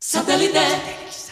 Satellite.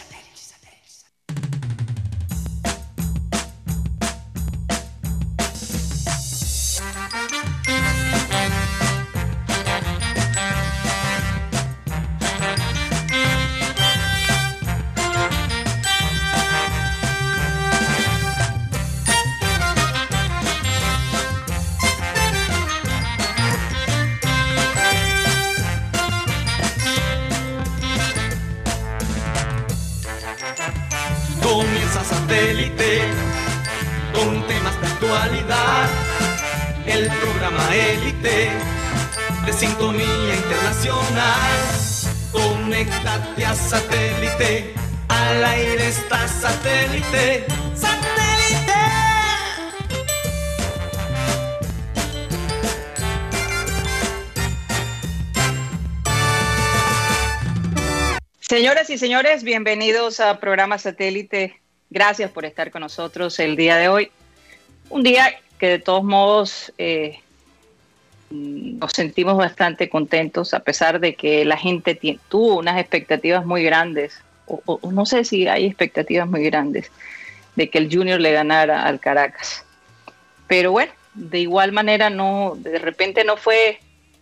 Señoras y señores, bienvenidos a programa satélite. Gracias por estar con nosotros el día de hoy. Un día que de todos modos eh, nos sentimos bastante contentos a pesar de que la gente tuvo unas expectativas muy grandes, o, o no sé si hay expectativas muy grandes, de que el Junior le ganara al Caracas. Pero bueno, de igual manera no, de repente no fue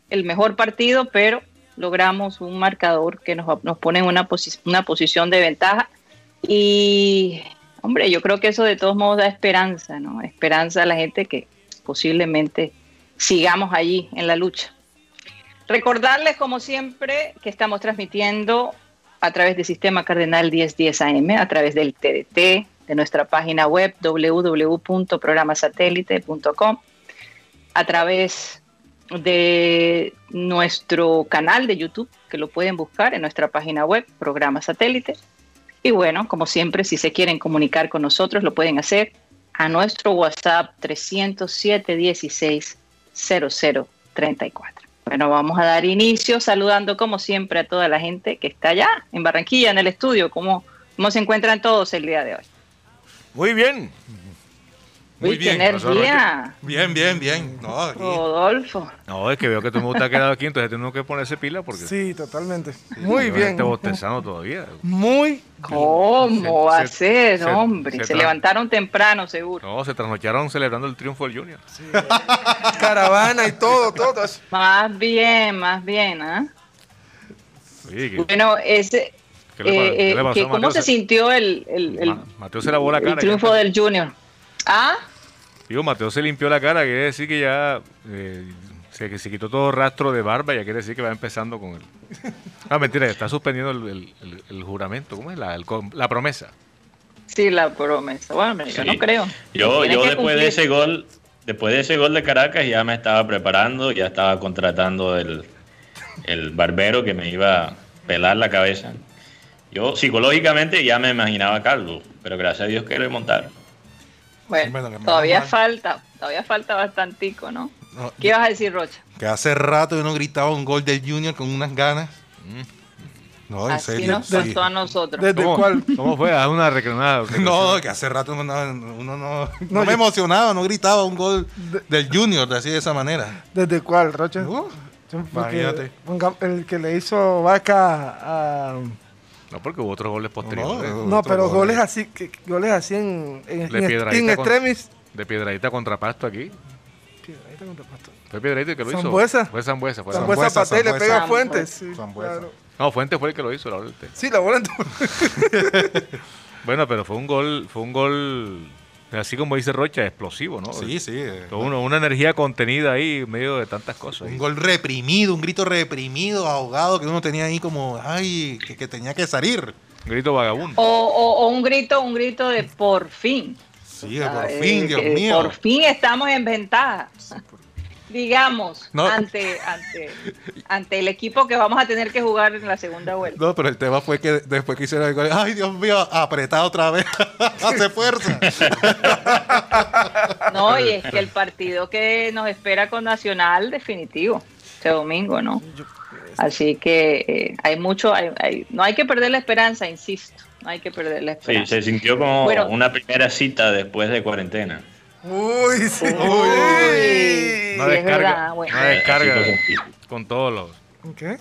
el mejor partido, pero logramos un marcador que nos, nos pone en una, posi- una posición de ventaja. Y, hombre, yo creo que eso de todos modos da esperanza, ¿no? Esperanza a la gente que posiblemente sigamos allí en la lucha. Recordarles, como siempre, que estamos transmitiendo a través del Sistema Cardenal 1010 AM, a través del TDT, de nuestra página web www.programasatélite.com, a través de nuestro canal de YouTube, que lo pueden buscar en nuestra página web, Programa Satélite. Y bueno, como siempre, si se quieren comunicar con nosotros, lo pueden hacer a nuestro WhatsApp 307 16 0034. Bueno, vamos a dar inicio saludando como siempre a toda la gente que está allá en Barranquilla, en el estudio. ¿Cómo, cómo se encuentran todos el día de hoy? Muy bien. Uy, qué energía, Bien, bien, bien. No, aquí. Rodolfo. No, es que veo que el mundo está quedado aquí, entonces tengo que ponerse pila porque Sí, totalmente. Muy bien. Está bostezando todavía. Muy ¿Cómo va a se- ser, se- hombre? se levantaron temprano, seguro. No, se trasnocharon celebrando el triunfo del Junior. caravana y todo, todo. eso. Más bien, más bien, ¿ah? Que- Bueno, ese, ¿Qué le pa- eh, qué le pasó que a ¿cómo Mateo? se sintió el, el, el- Ma- Mateo se lavó la el cara. triunfo ya. del Junior? ¿Ah? Digo, Mateo se limpió la cara, quiere decir que ya eh, se, que se quitó todo rastro de barba, ya quiere decir que va empezando con el... Ah, mentira, está suspendiendo el, el- el- el juramento, ¿cómo es? La, el com- la promesa. Sí, la promesa. Bueno, yo Sí. no creo. Yo, yo después cumplir. de ese gol, después de ese gol de Caracas ya me estaba preparando, ya estaba contratando el, el barbero que me iba a pelar la cabeza. Yo psicológicamente ya me imaginaba a Carlos, pero gracias a Dios que lo montar. Bueno, todavía mal. falta, todavía falta bastantico, ¿no? No, ¿Qué ibas a decir, Rocha? que hace rato yo no gritaba un gol del Junior con unas ganas. No, en Así serio. nos sí. pasó a nosotros. ¿Desde ¿Cómo, cuál? ¿Cómo fue? Haz una recreación. No, que hace rato uno, no- uno no, no No, me yo- emocionaba, no gritaba un gol del Junior, de así de esa manera. ¿Desde cuál, Rocha? Uh, imagínate. El que le hizo vaca a. No, porque hubo otros goles posteriores. No, pero gol. goles así, que- goles así en, en, De en- piedradita en con- extremis. De piedradita contra pasto aquí. Piedradita contra pasto. Fue piedradita el que lo hizo. ¿Zambuesa? Fue Zambuesa. Fue Zambuesa Zambuesa, patea y le pega a. Fuentes. Sí, Zambuesa. claro. No, Fuentes fue el que lo hizo. la verdad. Sí, la bola en Bueno, pero fue un gol, fue un gol, así como dice Rocha, explosivo, ¿no? Sí, sí. eh, Todo uno- una energía contenida ahí en medio de tantas cosas. Un gol reprimido, un grito reprimido, ahogado, que uno tenía ahí como, ay, que, que tenía que salir. Un grito vagabundo. O, o- o un grito, un grito de por fin. Sí, por ¿sabes? fin, Dios Que mío. Por fin estamos en ventaja. Digamos, No. ante, ante, ante el equipo que vamos a tener que jugar en la segunda vuelta. No, pero el tema fue que después que hicieron el gol, ay, Dios mío, apretado otra vez, hace fuerza. No, y es que el partido que nos espera con Nacional, definitivo, este domingo, ¿no? Así que eh, hay mucho, hay- hay- no hay que perder la esperanza, insisto, no hay que perder la Sí, esperanza. se sintió como Bueno. una primera cita después de cuarentena. Uy, sí. Uy, Una sí, es descarga, bueno. una descarga sentí. con todos los... ¿Qué?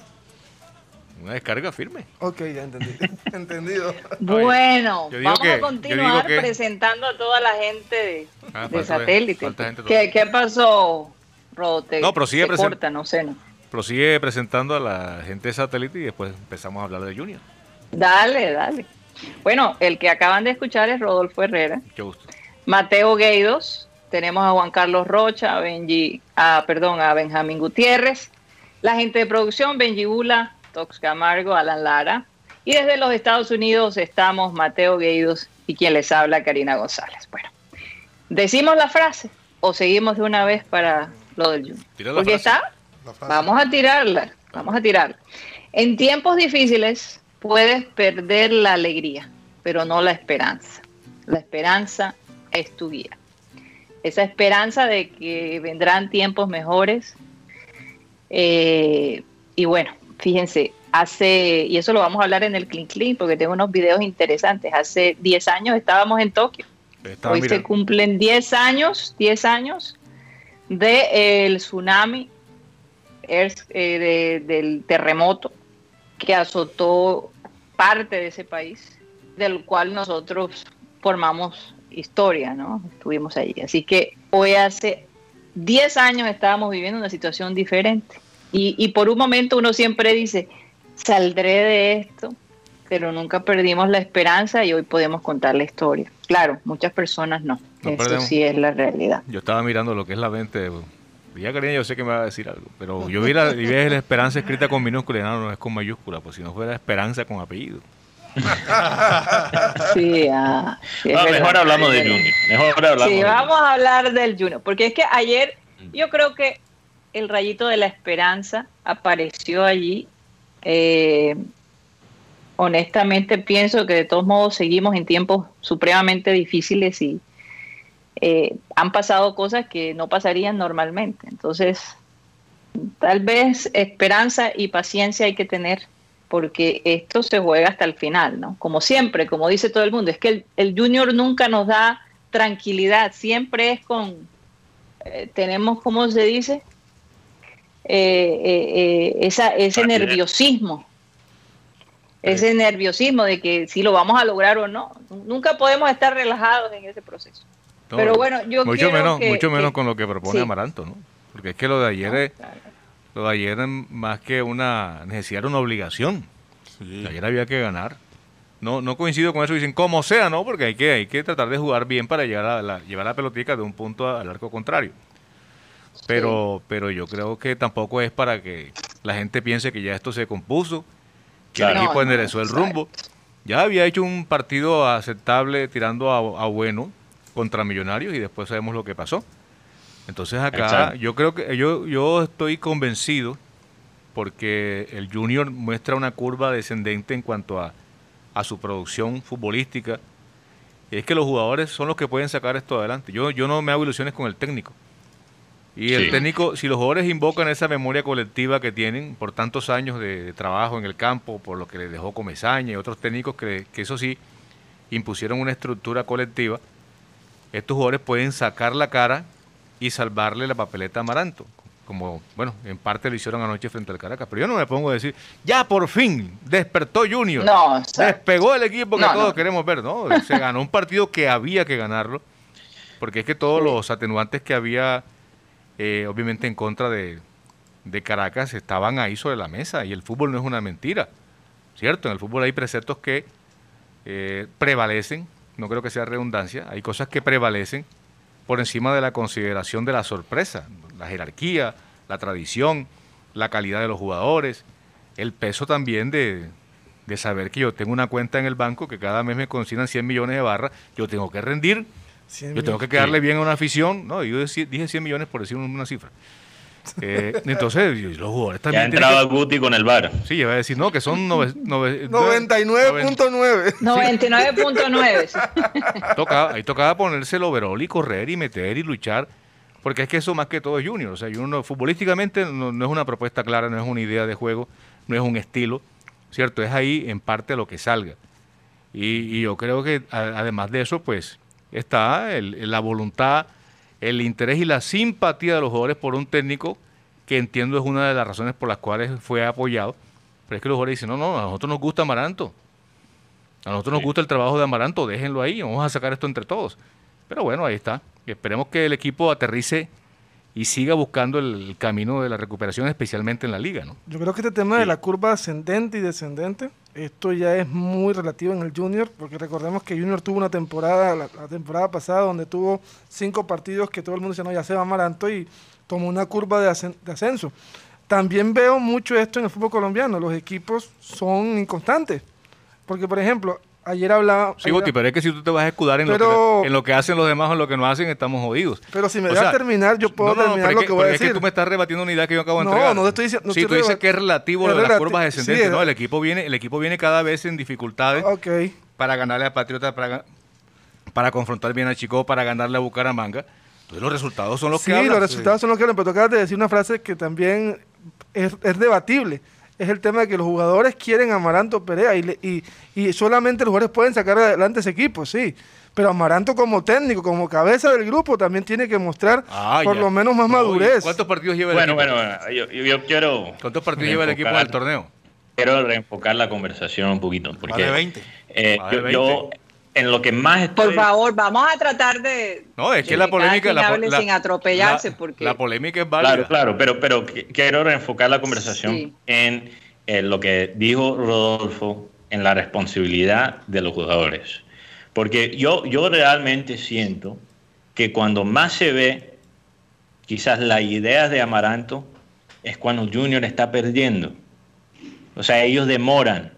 una descarga firme. Ok, ya entendí. Entendido. Bueno, vamos que- a continuar que- presentando a toda la gente de, Ah, de satélite. falta gente ¿Qué, qué pasó, Rote? No, pero sigue Se presen- corta, no sé. No. Prosigue presentando a la gente de satélite y después empezamos a hablar de Junior. Dale, dale. Bueno, el que acaban de escuchar es Rodolfo Herrera. Mucho gusto. Mateo Gueidos, tenemos a Juan Carlos Rocha, a Benji, a, perdón, a Benjamín Gutiérrez, la gente de producción, Benji Bula, Tox Camargo, Alan Lara, y desde los Estados Unidos estamos Mateo Gueidos y quien les habla, Karina González. Bueno, ¿decimos la frase o seguimos de una vez para lo del Junior? Porque frase. está. Vamos a tirarla, vamos a tirarla. En tiempos difíciles puedes perder la alegría, pero no la esperanza. La esperanza es tu guía. Esa esperanza de que vendrán tiempos mejores. Eh, y bueno, fíjense, hace, y eso lo vamos a hablar en el Clean Clean, porque tengo unos videos interesantes. Hace 10 años estábamos en Tokio. Estaba Hoy se cumplen 10 años, 10 años del tsunami, earth- eh, de- del terremoto que azotó parte de ese país, del cual nosotros formamos historia, ¿no? Estuvimos allí. Así que hoy hace 10 años estábamos viviendo una situación diferente. Y, y por un momento uno siempre dice, saldré de esto, pero nunca perdimos la esperanza y hoy podemos contar la historia. Claro, muchas personas no. No perdemos. sí es la realidad. Yo estaba mirando lo que es la mente. de- Ya Karina, yo sé que me va a decir algo, pero yo vi la, vi la esperanza escrita con minúscula y no, no es con mayúscula, pues si no fuera esperanza con apellido. Sí, ah, sí, es No, verdad. mejor hablamos de Junior. Mejor hablamos Sí, vamos a hablar del Junior, porque es que ayer yo creo que el rayito de la esperanza apareció allí. Eh, honestamente pienso que de todos modos seguimos en tiempos supremamente difíciles y eh, han pasado cosas que no pasarían normalmente. Entonces, tal vez esperanza y paciencia hay que tener porque esto se juega hasta el final, ¿no? Como siempre, como dice todo el mundo, es que el, el junior nunca nos da tranquilidad, siempre es con, eh, tenemos, ¿cómo se dice? Eh, eh, eh, esa, ese Tranquilidad. nerviosismo, ese nerviosismo de que si lo vamos a lograr o no, nunca podemos estar relajados en ese proceso. No, Pero bueno, yo mucho quiero menos, que- mucho menos que- con lo que propone sí. Amaranto, ¿no? Porque es que lo de ayer es, Claro. Lo de ayer más que una necesidad, era una obligación. Sí. Ayer había que ganar. No, no coincido con eso, dicen como sea, ¿no? Porque hay que, hay que tratar de jugar bien para llegar a la, llevar la pelotica de un punto a- al arco contrario. Pero, pero yo creo que tampoco es para que la gente piense que ya esto se compuso, que el equipo No, enderezó no, el rumbo. Ya había hecho un partido aceptable tirando a, a bueno contra Millonarios y después sabemos lo que pasó. Entonces acá Exacto. yo creo que yo, yo estoy convencido porque el Junior muestra una curva descendente en cuanto a, a su producción futbolística. Y es que los jugadores son los que pueden sacar esto adelante. Yo, yo no me hago ilusiones con el técnico. Y el técnico, si los jugadores invocan esa memoria colectiva que tienen por tantos años de, de trabajo en el campo, por lo que les dejó Comesaña y otros técnicos que, que eso sí impusieron una estructura colectiva, estos jugadores pueden sacar la cara y salvarle la papeleta a Amaranto. Como, bueno, en parte lo hicieron anoche frente al Caracas. Pero yo no me pongo a decir, ya por fin despertó Junior. No, o sea, Despegó el equipo que No, todos no. queremos ver, ¿no? Se ganó un partido que había que ganarlo, porque es que todos los atenuantes que había, eh, obviamente en contra de, de Caracas, estaban ahí sobre la mesa, y el fútbol no es una mentira, ¿cierto? En el fútbol hay preceptos que eh, prevalecen, no creo que sea redundancia, hay cosas que prevalecen por encima de la consideración de la sorpresa, la jerarquía, la tradición, la calidad de los jugadores, el peso también de, de saber que yo tengo una cuenta en el banco que cada mes me consignan 100 millones de barras, yo tengo que rendir, yo tengo que quedarle bien a una afición, no, yo dije 100 millones por decir una cifra. Eh, entonces, los jugadores Ya también... tienen entraba que- Guti con el bar. Sí, yo iba a decir, no, que son nove- nove- 99.9. 99.9. sí. tocaba, ahí tocaba ponerse el overall y correr y meter y luchar, porque es que eso más que todo es Junior. O sea, Junior no- futbolísticamente no, no es una propuesta clara, no es una idea de juego, no es un estilo, ¿cierto? Es ahí en parte lo que salga. Y, y yo creo que a- además de eso, pues está el- la voluntad, el interés y la simpatía de los jugadores por un técnico que entiendo es una de las razones por las cuales fue apoyado Pero es que los jugadores dicen, no, no, a nosotros nos gusta Amaranto. A nosotros nos gusta el trabajo de Amaranto, déjenlo ahí, vamos a sacar esto entre todos. Pero bueno, ahí está. Y esperemos que el equipo aterrice y siga buscando el camino de la recuperación, especialmente en la liga, ¿no? Yo creo que este tema de la curva ascendente y descendente, esto ya es muy relativo en el Junior, porque recordemos que Junior tuvo una temporada, la, la temporada pasada, donde tuvo cinco partidos que todo el mundo dice, no, ya se va Amaranto y tomó una curva de, ascen- de ascenso. También veo mucho esto en el fútbol colombiano, los equipos son inconstantes. Porque, por ejemplo, ayer hablaba... Sí, ayer- Guti, pero es que si tú te vas a escudar en, lo que, en lo que hacen los demás o en lo que no hacen, estamos jodidos. Pero si me dejas terminar, yo puedo no, no, terminar pero lo es que, voy a pero decir. Es que tú me estás rebatiendo una idea que yo acabo de No, entregar. no te estoy diciendo- no sí, estoy tú dices que es relativo es lo de las curvas sí, descendentes. es- no, el equipo, viene, el equipo viene cada vez en dificultades para ganarle a Patriota, para, para confrontar bien a Chico, para ganarle a Bucaramanga. Entonces los resultados son los Sí, que hablan. los resultados son los que hablan, pero tú acabas de decir una frase que también es, es debatible. Es el tema de que los jugadores quieren a Amaranto Perea y, le- y, y solamente los jugadores pueden sacar adelante ese equipo, sí. Pero Amaranto como técnico, como cabeza del grupo, también tiene que mostrar Ah, por ya. lo menos más No, ¿y madurez. ¿Cuántos partidos lleva el Bueno, equipo? bueno, bueno, yo, quiero... ¿Cuántos partidos lleva el equipo en el reenfocar- torneo? Quiero reenfocar la conversación un poquito. Porque, de 20. eh, Más de yo, 20. yo, en lo que más estoy... Por favor, vamos a tratar de. No, es que la polémica... La, la- sin atropellarse, la- porque. la polémica es válida. Claro, claro, pero, pero qu- quiero reenfocar la conversación Sí. en eh, lo que dijo Rodolfo, en la responsabilidad de los jugadores. Porque yo, yo realmente siento que cuando más se ve quizás las ideas de Amaranto es cuando Junior está perdiendo. O sea, ellos demoran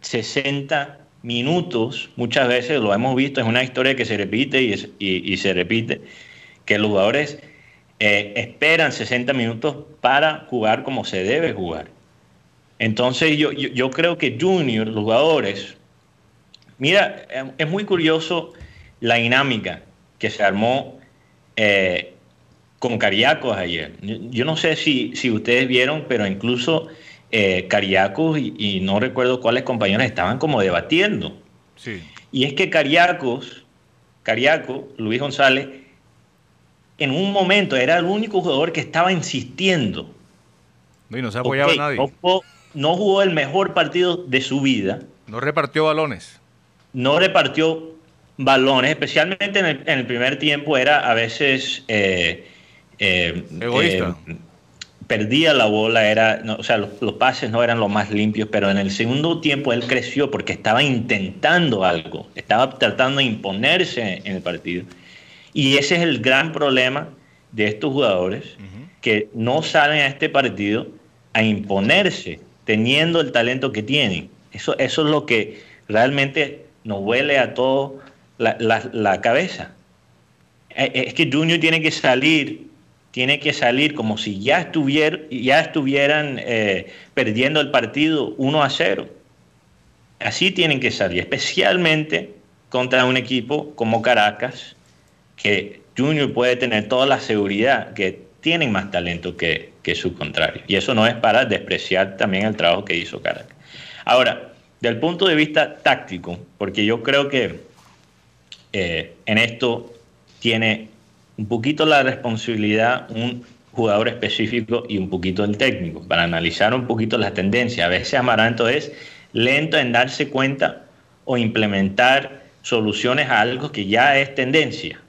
60 minutos, muchas veces lo hemos visto, es una historia que se repite y, se repite, que los jugadores eh, esperan 60 minutos para jugar como se debe jugar. Entonces yo, yo, creo que Junior, jugadores, mira, es muy curioso la dinámica que se armó eh, con Cariacos ayer. Yo, yo no sé si, si ustedes vieron, pero incluso eh, Cariacos y, y no recuerdo cuáles compañeros estaban como debatiendo. Sí. Y es que Cariacos, Cariaco, Luis González, en un momento era el único jugador que estaba insistiendo. No, y no se apoyaba a nadie. No, jugó- no jugó el mejor partido de su vida, No repartió balones. no repartió balones, especialmente en el, en el primer tiempo era a veces eh, eh, Egoísta. eh, perdía la bola, era, no, o sea, los, los pases no eran los más limpios, pero en el segundo tiempo él creció porque estaba intentando algo, estaba tratando de imponerse en el partido. Y ese es el gran problema de estos jugadores que no salen a este partido a imponerse teniendo el talento que tienen. Eso, eso es lo que realmente nos huele a todos la, la- la cabeza. Eh, Es que Junior tiene que salir, tiene que salir como si ya, ya estuvieran eh, perdiendo el partido 1 a 0. Así tienen que salir, especialmente contra un equipo como Caracas, que Junior puede tener toda la seguridad que tienen más talento que, que su contrario. Y eso no es para despreciar también el trabajo que hizo Caracas. Ahora, del punto de vista táctico, porque yo creo que eh, en esto tiene un poquito la responsabilidad un jugador específico y un poquito el técnico, para analizar un poquito las tendencias. A veces Amaranto es lento en darse cuenta o implementar soluciones a algo que ya es tendencia.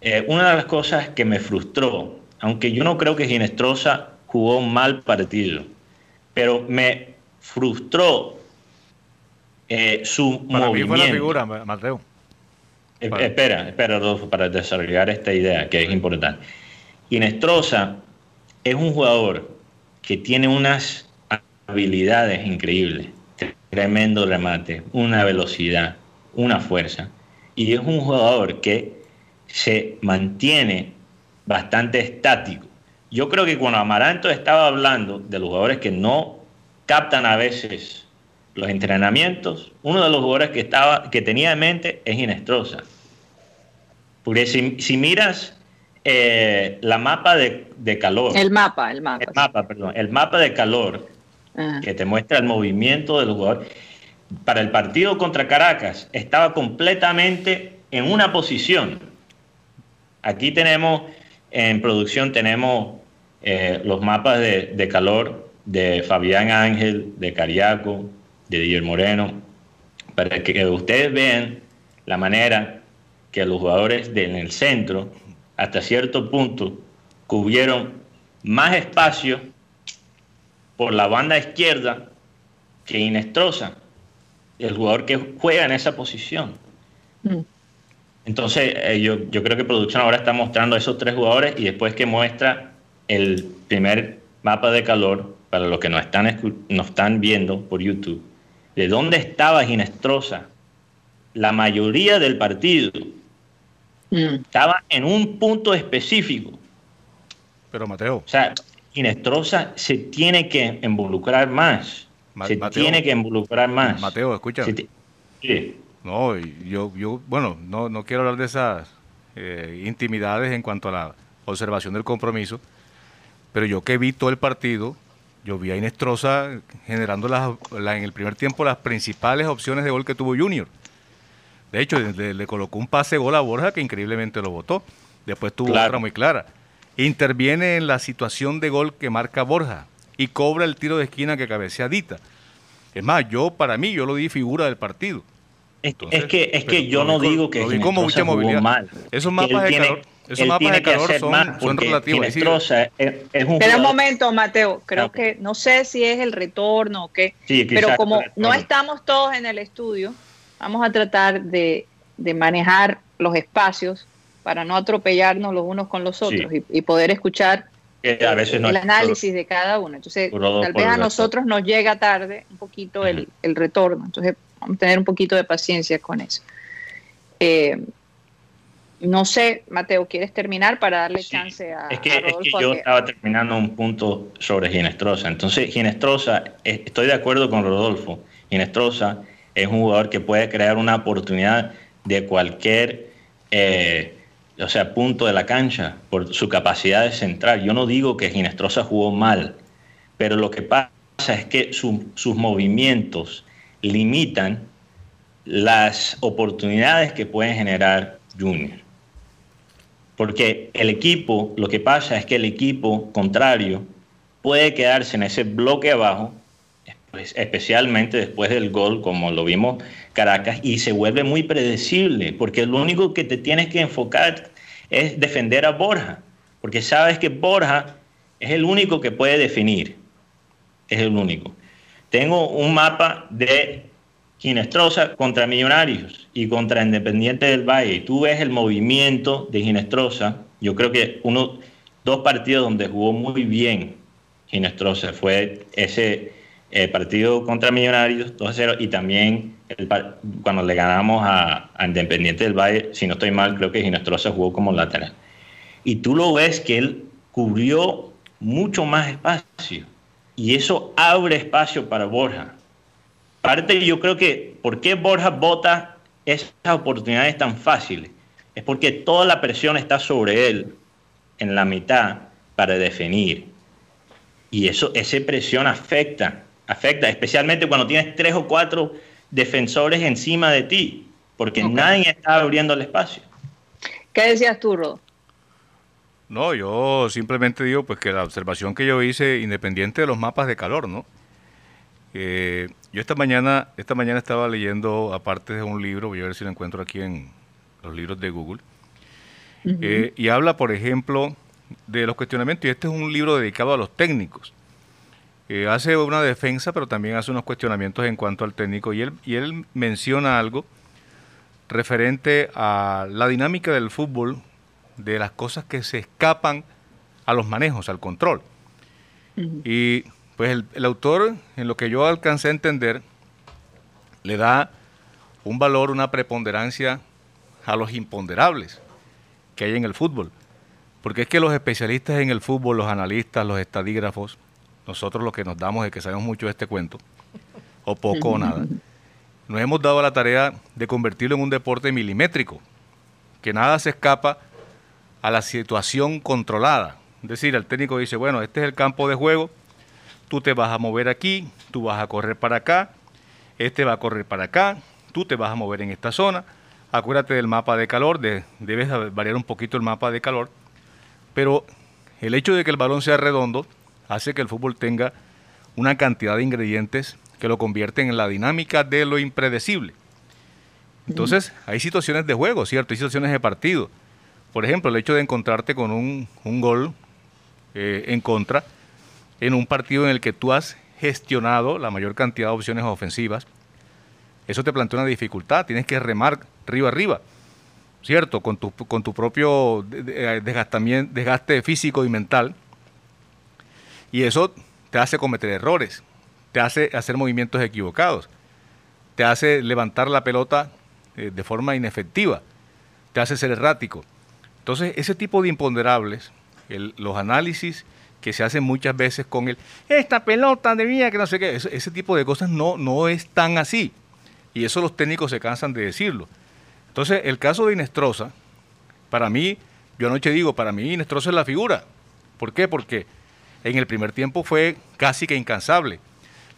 Eh, una de las cosas que me frustró, aunque yo no creo que Ginestrosa jugó un mal partido, pero me frustró eh, su Para mí movimiento. fue la figura, Ma- Mateo. Espera, espera, Rodolfo, para desarrollar esta idea que es importante. Inestrosa es un jugador que tiene unas habilidades increíbles, tremendo remate, una velocidad, una fuerza, y es un jugador que se mantiene bastante estático. Yo creo que cuando Amaranto estaba hablando de los jugadores que no captan a veces los entrenamientos, uno de los jugadores que, estaba, que tenía en mente es Inestrosa. Porque si, si miras eh, la mapa de, de calor, El mapa, el mapa. el mapa, perdón, el mapa de calor Ajá. que te muestra el movimiento de los jugadores, para el partido contra Caracas estaba completamente en una posición. Aquí tenemos, en producción tenemos eh, los mapas de, de calor de Fabián Ángel, de Cariaco, de Didier Moreno, para que ustedes vean la manera que los jugadores en el centro, hasta cierto punto, cubrieron más espacio por la banda izquierda que Inestrosa, el jugador que juega en esa posición. Mm. Entonces, eh, yo, yo creo que producción ahora está mostrando a esos tres jugadores y después que muestra el primer mapa de calor, para los que nos están, nos están viendo por YouTube, de dónde estaba Ginestrosa la mayoría del partido. Mm. Estaba en un punto específico. Pero Mateo. O sea, Ginestrosa se tiene que involucrar más. se tiene que involucrar más. Mateo, escucha. Sí. No, yo, yo bueno, no, no quiero hablar de esas eh, intimidades en cuanto a la observación del compromiso, pero yo que vi todo el partido, yo vi a Inestrosa generando en el primer tiempo las principales opciones de gol que tuvo Junior. De hecho, le, colocó un pase gol a Borja que increíblemente lo votó. Después tuvo otra muy clara. Interviene en la situación de gol que marca Borja y cobra el tiro de esquina que cabecea Dita. Es más, yo para mí, yo lo di figura del partido. Es, que, es que yo no digo que lo como mucha movilidad. mal. Esos mapas de calor, esos mapas de calor son, son relativos. Pero un momento, Mateo, creo que no sé si es el retorno o qué, pero como no estamos todos en el estudio, vamos a tratar de, manejar los espacios para no atropellarnos los unos con los otros y, poder escuchar el análisis de cada uno. Entonces, tal vez a nosotros nos llega tarde un poquito el, el retorno. Entonces, Vamos a tener un poquito de paciencia con eso. Eh, no sé, Mateo, ¿quieres terminar para darle chance a, es que, Es que yo estaba terminando un punto sobre Ginestrosa. Entonces, Ginestrosa, eh, estoy de acuerdo con Rodolfo. Ginestrosa es un jugador que puede crear una oportunidad de cualquier eh, o sea, punto de la cancha por su capacidad de centrar. Yo no digo que Ginestrosa jugó mal, pero lo que pasa es que sus movimientos limitan las oportunidades que pueden generar Junior. Porque el equipo, lo que pasa es que el equipo contrario puede quedarse en ese bloque abajo, especialmente después del gol, como lo vimos Caracas, y se vuelve muy predecible, porque lo único que te tienes que enfocar es defender a Borja, porque sabes que Borja es el único que puede definir, es el único. Tengo un mapa de Ginestrosa contra Millonarios y contra Independiente del Valle. Tú ves el movimiento de Ginestrosa. Yo creo que uno, dos partidos donde jugó muy bien Ginestrosa fue ese eh, partido contra Millonarios 2-0 y también cuando le ganamos a, a, Independiente del Valle, si no estoy mal, creo que Ginestrosa jugó como lateral. Y tú lo ves que él cubrió mucho más espacio y eso abre espacio para Borja. Aparte, yo creo que, ¿por qué Borja bota esas oportunidades tan fáciles? Es porque toda la presión está sobre él en la mitad para definir. Y eso, esa presión afecta, afecta, especialmente cuando tienes tres o cuatro defensores encima de ti, porque nadie está abriendo el espacio. ¿Qué decías tú, Rodo? No, yo simplemente digo pues que la observación que yo hice, independiente de los mapas de calor, ¿no? Yo esta mañana, esta mañana estaba leyendo, aparte de un libro, voy a ver si lo encuentro aquí en los libros de Google, eh, y habla, por ejemplo, de los cuestionamientos, y este es un libro dedicado a los técnicos. hace una defensa, pero también hace unos cuestionamientos en cuanto al técnico, y él, y él menciona algo referente a la dinámica del fútbol de las cosas que se escapan a los manejos, al control. Y pues el, autor, en lo que yo alcancé a entender, le da un valor, una preponderancia a los imponderables que hay en el fútbol. Porque es que los especialistas en el fútbol, los analistas, los estadígrafos, nosotros los que nos damos de que sabemos mucho de este cuento, o poco o nada, nos hemos dado la tarea de convertirlo en un deporte milimétrico, que nada se escapa a la situación controlada. Es decir, el técnico dice, bueno, este es el campo de juego, tú te vas a mover aquí, tú vas a correr para acá, este va a correr para acá, tú te vas a mover en esta zona. Acuérdate del mapa de calor, de, debes variar un poquito el mapa de calor, pero el hecho de que el balón sea redondo hace que el fútbol tenga una cantidad de ingredientes que lo convierten en la dinámica de lo impredecible. Entonces, hay situaciones de juego, ¿cierto? Hay situaciones de partido. Por ejemplo, el hecho de encontrarte con un, un gol eh, en contra en un partido en el que tú has gestionado la mayor cantidad de opciones ofensivas, eso te plantea una dificultad. Tienes que remar arriba arriba, ¿cierto? Con tu, con tu propio eh, desgaste físico y mental. Y eso te hace cometer errores, te hace hacer movimientos equivocados, te hace levantar la pelota eh, de forma inefectiva, te hace ser errático. Entonces, ese tipo de imponderables, los análisis que se hacen muchas veces con el, esta pelota de mía, que no sé qué, ese, tipo de cosas no, no es tan así. Y eso los técnicos se cansan de decirlo. Entonces, el caso de Inestrosa, para mí, yo anoche digo, para mí Inestrosa es la figura. ¿Por qué? Porque en el primer tiempo fue casi que incansable.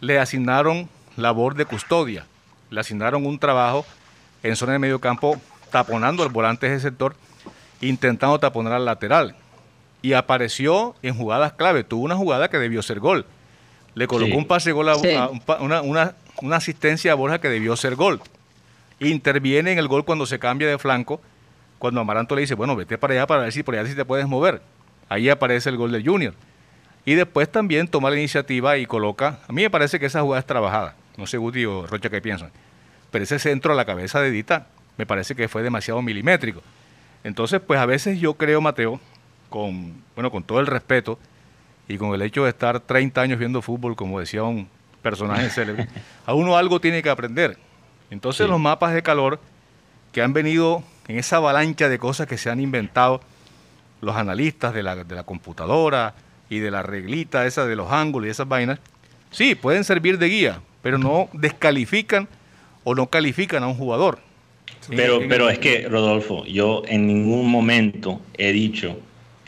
Le asignaron labor de custodia, le asignaron un trabajo en zona de medio campo taponando al volante de ese sector, intentando taponar al lateral. Y apareció en jugadas clave. Tuvo una jugada que debió ser gol. Le colocó un pase gol a, una, una, una asistencia a Borja que debió ser gol. Interviene en el gol cuando se cambia de flanco, cuando Amaranto le dice, bueno, vete para allá para ver si por allá sí te puedes mover. Ahí aparece el gol del Junior. Y después también toma la iniciativa y coloca, a mí me parece que esa jugada es trabajada. No sé, Guti o Rocha, qué piensan. Pero ese centro a la cabeza de Dita me parece que fue demasiado milimétrico. Entonces, pues a veces yo creo, Mateo, con, bueno, con todo el respeto y con el hecho de estar 30 años viendo fútbol, como decía un, personaje célebre, a uno algo tiene que aprender. Entonces los mapas de calor que han venido en esa avalancha de cosas que se han inventado los analistas de la, de la computadora y de la reglita esa de los ángulos y esas vainas, sí, pueden servir de guía, pero no descalifican o no califican a un jugador. Pero, pero es que, Rodolfo, yo en ningún momento he dicho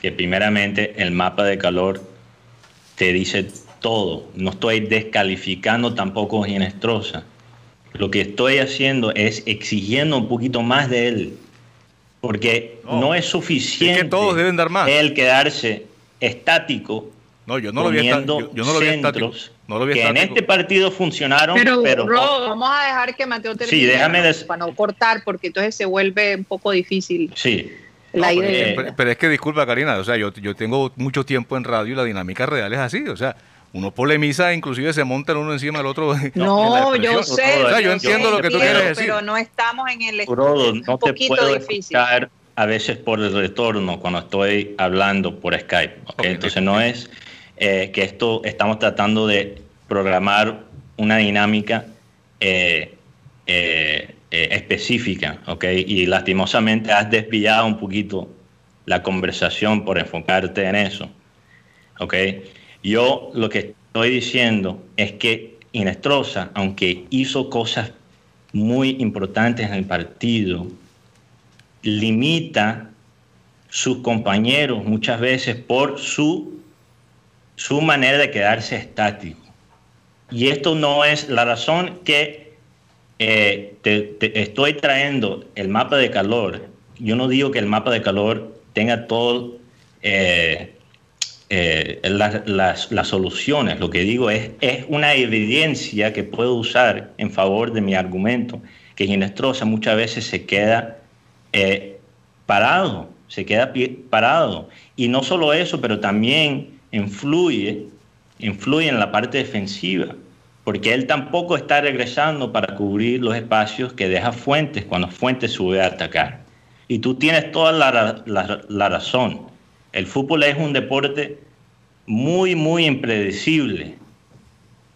que primeramente el mapa de calor te dice todo. No estoy descalificando tampoco a Ginestrosa. Lo que estoy haciendo es exigiendo un poquito más de él. Porque no, es suficiente que todos deben dar más. él quedarse estático. No, yo no lo vi, yo, no lo vi estático. No lo vi que en este partido funcionaron, pero, pero vamos a dejar que Mateo termine sí, déjame para no cortar, porque entonces se vuelve un poco difícil. Sí. La idea. Pero, es que disculpa, Karina, o sea, yo, yo tengo mucho tiempo en radio y la dinámica real es así, o sea, uno polemiza, inclusive se monta uno encima del otro. No, yo sé. O sea, yo entiendo lo que tú quieres decir. Pero no estamos en el Urodo, no te puedo difícil. a veces por el retorno cuando estoy hablando por Skype. Entonces no es eh, que esto estamos tratando de programar una dinámica eh, eh, específica, ¿ok? Y lastimosamente has desviado un poquito la conversación por enfocarte en eso, ¿ok? Yo lo que estoy diciendo es que Inestrosa, aunque hizo cosas muy importantes en el partido, limita sus compañeros muchas veces por su, su manera de quedarse estático. Y esto no es la razón que eh, te, estoy trayendo el mapa de calor. Yo no digo que el mapa de calor tenga todo eh, eh, las, soluciones. Lo que digo es, es una evidencia que puedo usar en favor de mi argumento, que Ginestrosa muchas veces se queda parado, se queda parado. Y no solo eso, pero también influye, influye en la parte defensiva, porque él tampoco está regresando para cubrir los espacios que deja Fuentes cuando Fuentes sube a atacar. Y tú tienes toda la, la razón el fútbol es un deporte muy, muy impredecible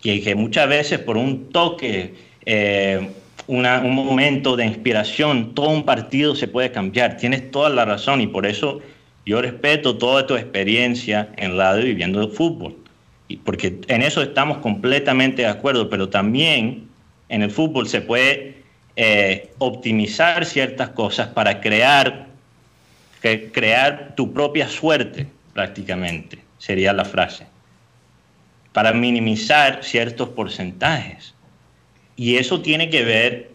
y que muchas veces por un toque, eh, un momento de inspiración, todo un partido se puede cambiar. Tienes toda la razón y por eso yo respeto toda tu experiencia en radio viviendo el fútbol. Porque en eso estamos completamente de acuerdo, pero también en el fútbol se puede eh, optimizar ciertas cosas para crear crear tu propia suerte, prácticamente, sería la frase, para minimizar ciertos porcentajes. Y eso tiene que ver,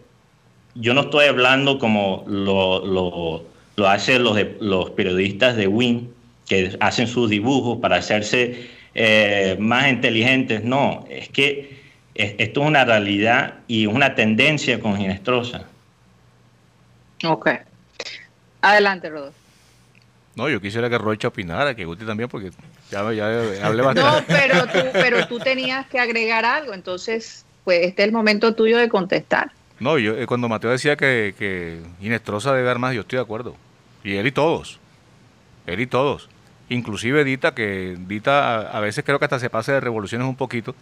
yo no estoy hablando como lo, lo, hacen los, los periodistas de Win, que hacen sus dibujos para hacerse eh, más inteligentes. No, es que es- esto es una realidad y una tendencia con Ginestrosa. Ok. Adelante, Rodolfo. No, yo quisiera que Rocha opinara, que Guti también, porque ya, ya hablé No, bastante. pero tú, pero tú tenías que agregar algo, entonces, pues este es el momento tuyo de contestar. No, yo eh, cuando Mateo decía que, que Inestrosa debe dar más, yo estoy de acuerdo. Y él y todos. Él y todos. Inclusive Dita, que Dita a, veces creo que hasta se pasa de revoluciones un poquito.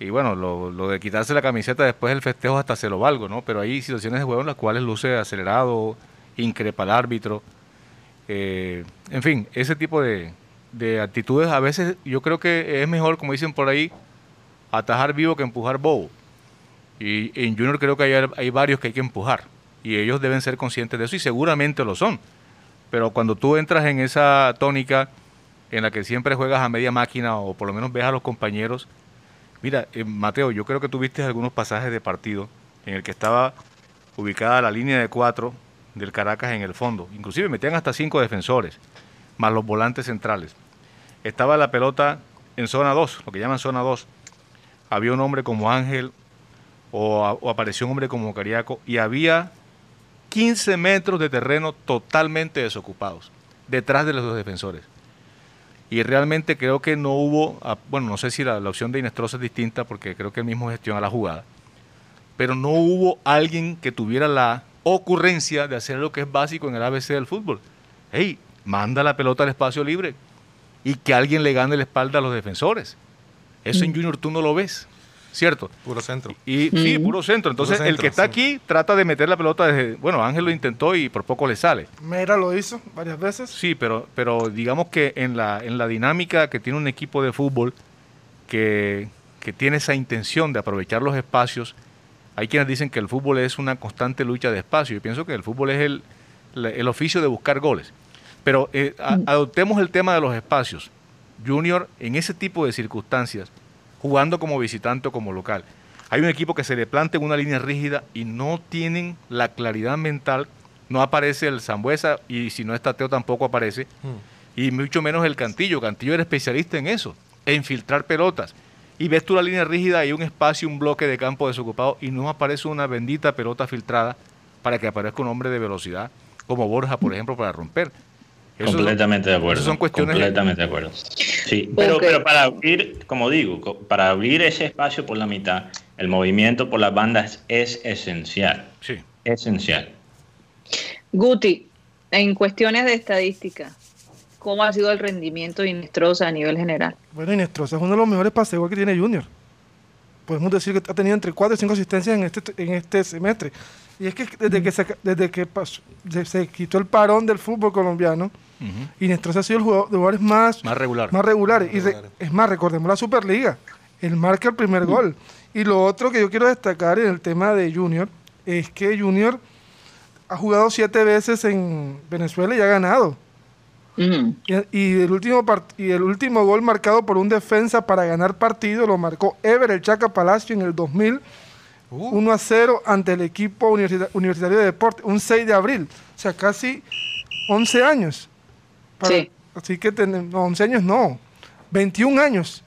Y bueno, lo, lo de quitarse la camiseta después del festejo hasta se lo valgo, ¿no? Pero hay situaciones de juego en las cuales luce acelerado, increpa al árbitro. Eh, en fin, ese tipo de, de actitudes a veces yo creo que es mejor, como dicen por ahí, atajar vivo que empujar bobo. Y en Junior creo que hay, hay varios que hay que empujar. Y ellos deben ser conscientes de eso y seguramente lo son. Pero cuando tú entras en esa tónica en la que siempre juegas a media máquina o por lo menos ves a los compañeros. Mira, eh, Mateo, yo creo que tuviste algunos pasajes de partido en el que estaba ubicada la línea de cuatro del Caracas en el fondo. Inclusive metían hasta cinco defensores, más los volantes centrales. Estaba la pelota en zona 2, lo que llaman zona 2. Había un hombre como Ángel o, o apareció un hombre como Cariaco y había 15 metros de terreno totalmente desocupados, detrás de los dos defensores. Y realmente creo que no hubo, ah, bueno, no sé si la, la opción de Inestrosa es distinta porque creo que él mismo gestiona la jugada, pero no hubo alguien que tuviera la ocurrencia de hacer lo que es básico en el ABC del fútbol. Hey, manda la pelota al espacio libre y que alguien le gane la espalda a los defensores. Eso en Junior tú no lo ves, ¿cierto? Puro centro. Y sí, puro centro. Entonces, Puro el que está sí. aquí trata de meter la pelota desde. Bueno, Ángel lo intentó y por poco le sale. Mera lo hizo varias veces. Sí, pero, pero digamos que en la, en la dinámica que tiene un equipo de fútbol que, que tiene esa intención de aprovechar los espacios, hay quienes dicen que el fútbol es una constante lucha de espacio. Yo pienso que el fútbol es el, el oficio de buscar goles. Pero eh, a- adoptemos el tema de los espacios. Junior, en ese tipo de circunstancias, jugando como visitante o como local, hay un equipo que se le plantea una línea rígida y no tienen la claridad mental. No aparece el Zambuesa y si no está Teo tampoco aparece. Y mucho menos el Cantillo. Cantillo era especialista en eso, en filtrar pelotas. Y ves tú la línea rígida y un espacio, un bloque de campo desocupado y no aparece una bendita pelota filtrada para que aparezca un hombre de velocidad, como Borja, por ejemplo, para romper. Eso- completamente de acuerdo. son cuestiones- Completamente de acuerdo. Sí, pero, pero para abrir, como digo, para abrir ese espacio por la mitad, el movimiento por las bandas es esencial. Sí. Esencial. Guti, en cuestiones de estadística, ¿cómo ha sido el rendimiento de Inestrosa a nivel general? Bueno, Inestrosa es uno de los mejores paseos que tiene Junior. Podemos decir que ha tenido entre 4 y 5 asistencias en este, en este semestre. Y es que desde que, se, desde que pasó- se, se quitó el parón del fútbol colombiano, Ujú. Inestrosa ha sido el jugador de jugadores más, Más regular. más regulares. Y re- Regulares. es más, recordemos la Superliga. Él marca el primer gol. Y lo otro que yo quiero destacar en el tema de Junior es que Junior ha jugado siete veces en Venezuela y ha ganado. Y, y el último y el último gol marcado por un defensa para ganar partido lo marcó Ever el Chaca Palacio en el 2000, Uh, 1 a 0 ante el equipo universita- universitario de deporte, un 6 de abril, o sea, casi 11 años. Para- Sí. Así que tenemos, no, 11 años no, 21 años.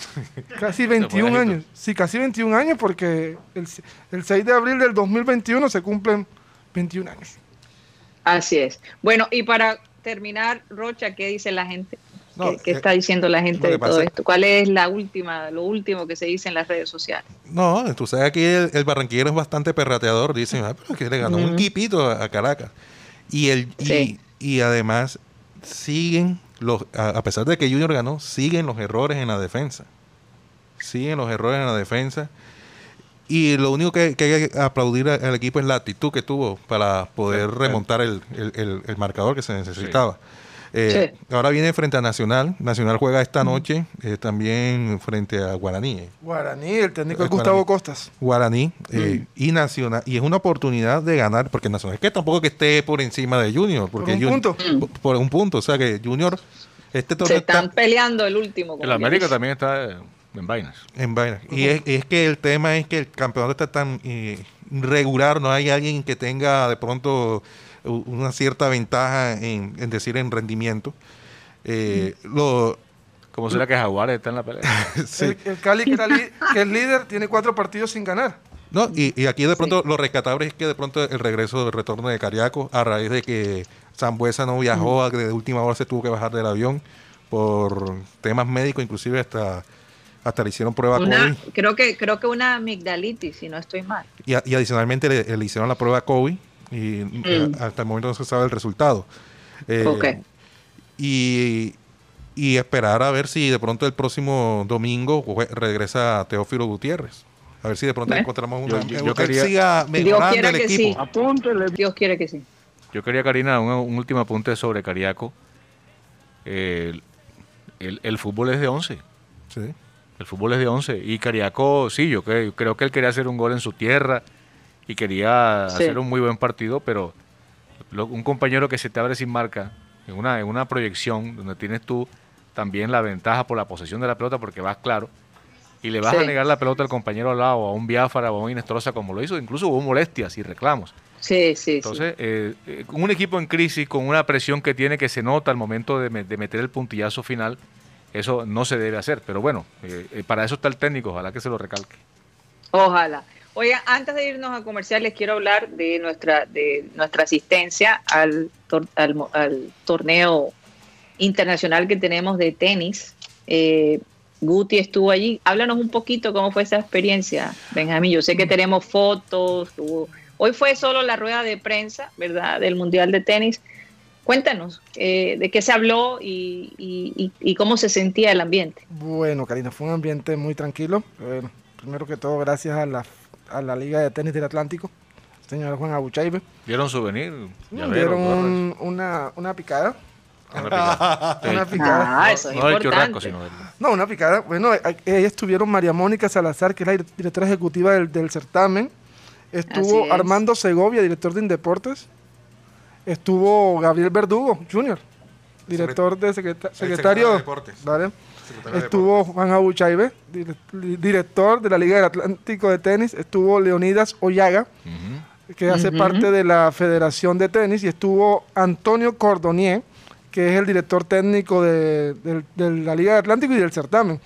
casi 21 bajito. años. Sí, casi 21 años porque el, el 6 de abril del 2021 se cumplen 21 años. Así es. Bueno, y para terminar, Rocha, ¿qué dice la gente? No, ¿Qué, qué está diciendo la gente de todo pasa- esto? ¿Cuál es la última, lo último que se dice en las redes sociales? No, tú sabes aquí el, el barranquillero es bastante perrateador. Dicen, ah, pero que le ganó un equipito a, a Caracas. Y, el, y, Sí. y además siguen, los, a, a pesar de que Junior ganó, siguen los errores en la defensa. Siguen los errores en la defensa. Y lo único que, que hay que aplaudir al equipo es la actitud que tuvo para poder Sí. remontar el, el- el- el marcador que se necesitaba. Eh, Sí. Ahora viene frente a Nacional. Nacional juega esta noche eh, también frente a Guaraní. eh. Guaraní, el técnico es Eh, Gustavo Guaraní. Costas. Guaraní eh, y Nacional y es una oportunidad de ganar porque Nacional es que tampoco que esté por encima de Junior porque un Jun- punto. por, por un punto o sea que Junior este Se están está peleando el último. El América dice. también está eh, en vainas. en vaina y es, es que el tema es que el campeonato está tan eh, irregular no hay alguien que tenga de pronto una cierta ventaja en, en decir en rendimiento Eh, lo ¿Cómo será que Jaguares está en la pelea? El, el Cali, que, era li- que es líder, tiene cuatro partidos sin ganar. No, y, y aquí de pronto lo rescatable es que de pronto el regreso, el retorno de Cariaco, a raíz de que Zambuesa no viajó, a que de última hora se tuvo que bajar del avión por temas médicos, inclusive hasta, hasta le hicieron prueba Una, COVID. creo que creo que una amigdalitis, si no estoy mal. Y, y adicionalmente le, le hicieron la prueba COVID y eh, hasta el momento no se sabe el resultado. Eh, Ok. y, y esperar a ver si de pronto el próximo domingo regresa Teófilo Gutiérrez. A ver si de pronto encontramos Yo- una... yo- yo que quería- siga Dios mejorando el que equipo. sí. Dios quiere que sí. Yo quería, Karina, un, un último apunte sobre Cariaco. El, el- el fútbol es de 11. Sí. El fútbol es de 11. Y Cariaco, sí, yo cre- creo que él quería hacer un gol en su tierra y quería Sí. hacer un muy buen partido, pero lo- un compañero que se te abre sin marca, en una, en una proyección donde tienes tú también la ventaja por la posesión de la pelota porque vas claro, y le vas a negar la pelota al compañero al lado, a un Biafara o a un Inestrosa como lo hizo, incluso hubo molestias y reclamos. Sí, sí, Entonces, eh, eh, un equipo en crisis, con una presión que tiene que se nota al momento de, me- de meter el puntillazo final, eso no se debe hacer. Pero bueno, eh, eh, para eso está el técnico, ojalá que se lo recalque. Ojalá. Oiga, antes de irnos a comerciales, quiero hablar de nuestra de nuestra asistencia al, al, torneo internacional que tenemos de tenis. Eh, Guti estuvo allí. Háblanos un poquito cómo fue esa experiencia, Benjamín. Yo sé que tenemos fotos. Hoy fue solo la rueda de prensa, ¿verdad?, del Mundial de Tenis. Cuéntanos eh, de qué se habló y, y- y- cómo se sentía el ambiente. Bueno, Karina, fue un ambiente muy tranquilo. Bueno, primero que todo, gracias a la, a la Liga de Tenis del Atlántico, señor Juan Abuchaibe. ¿Dieron souvenir? Nos llavero, dieron un- una, una picada. Una picada. Una Sí. picada. Ah, eso es no del importante. churrasco, sino del... No, una picada. Bueno, eh, ahí estuvieron María Mónica Salazar, que es la dir- directora ejecutiva del, del certamen. Estuvo es. Armando Segovia, director de Indeportes. Estuvo Gabriel Verdugo, Jr., director de secreta- secretario secretario. de Deportes. ¿vale? Estuvo Juan Abuchaibe, director de la Liga del Atlántico de Tenis. Estuvo Leonidas Ollaga, que hace parte de la Federación de Tenis. Y estuvo Antonio Cordonier, que es el director técnico de, la Liga del Atlántico y del certamen.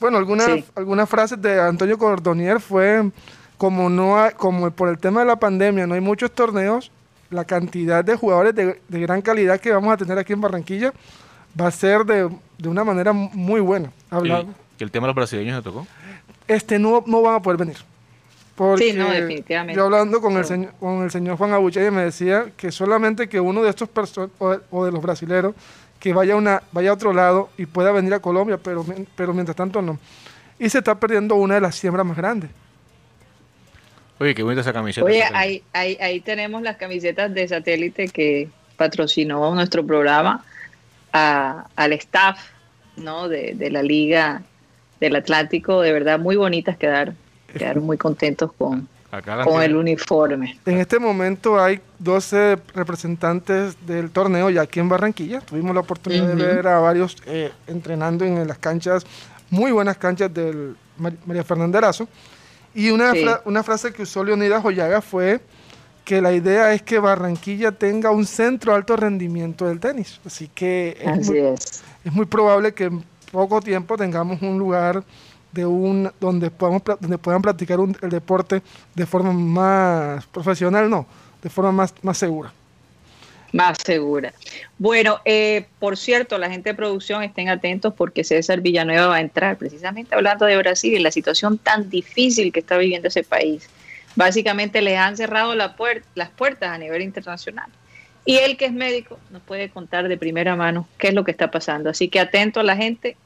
Bueno, algunas Sí. algunas frases de Antonio Cordonier fue como no hay- como por el tema de la pandemia no hay muchos torneos, la cantidad de jugadores de, de gran calidad que vamos a tener aquí en Barranquilla va a ser de, de una manera muy buena. Hablar, ¿Y el tema de los brasileños se tocó? este no, no van a poder venir. Porque Sí, no, definitivamente. Yo hablando con el, Claro. señor, con el señor Juan Abuchaya me decía que solamente que uno de estos personas o, o de los brasileros que vaya, una, vaya a otro lado y pueda venir a Colombia, pero, pero mientras tanto no. Y se está perdiendo una de las siembras más grandes. Oye, qué bonita esa camiseta. Oye, que ahí, ahí, ahí tenemos las camisetas de satélite que patrocinó nuestro programa a- al staff ¿no? de, de la Liga del Atlántico. De verdad, muy bonitas quedaron. Quedaron muy contentos con, con el uniforme. En este momento hay 12 representantes del torneo ya aquí en Barranquilla. Tuvimos la oportunidad Ujú. de ver a varios eh, entrenando en, las canchas, muy buenas canchas del Mar- María Fernanda Erazo. Y una, Sí. fra- una frase que usó Leonidas Joyaga fue que la idea es que Barranquilla tenga un centro de alto rendimiento del tenis. Así que es Así muy, es. es muy probable que en poco tiempo tengamos un lugar de un donde podamos donde puedan practicar un- el deporte de forma más profesional, no, de forma más, más segura. Más segura. Bueno, eh, por cierto, la gente de producción estén atentos porque César Villanueva va a entrar, precisamente hablando de Brasil y la situación tan difícil que está viviendo ese país. Básicamente les han cerrado las puertas a nivel internacional. Y él, que es médico, nos puede contar de primera mano qué es lo que está pasando. Así que atento a la gente.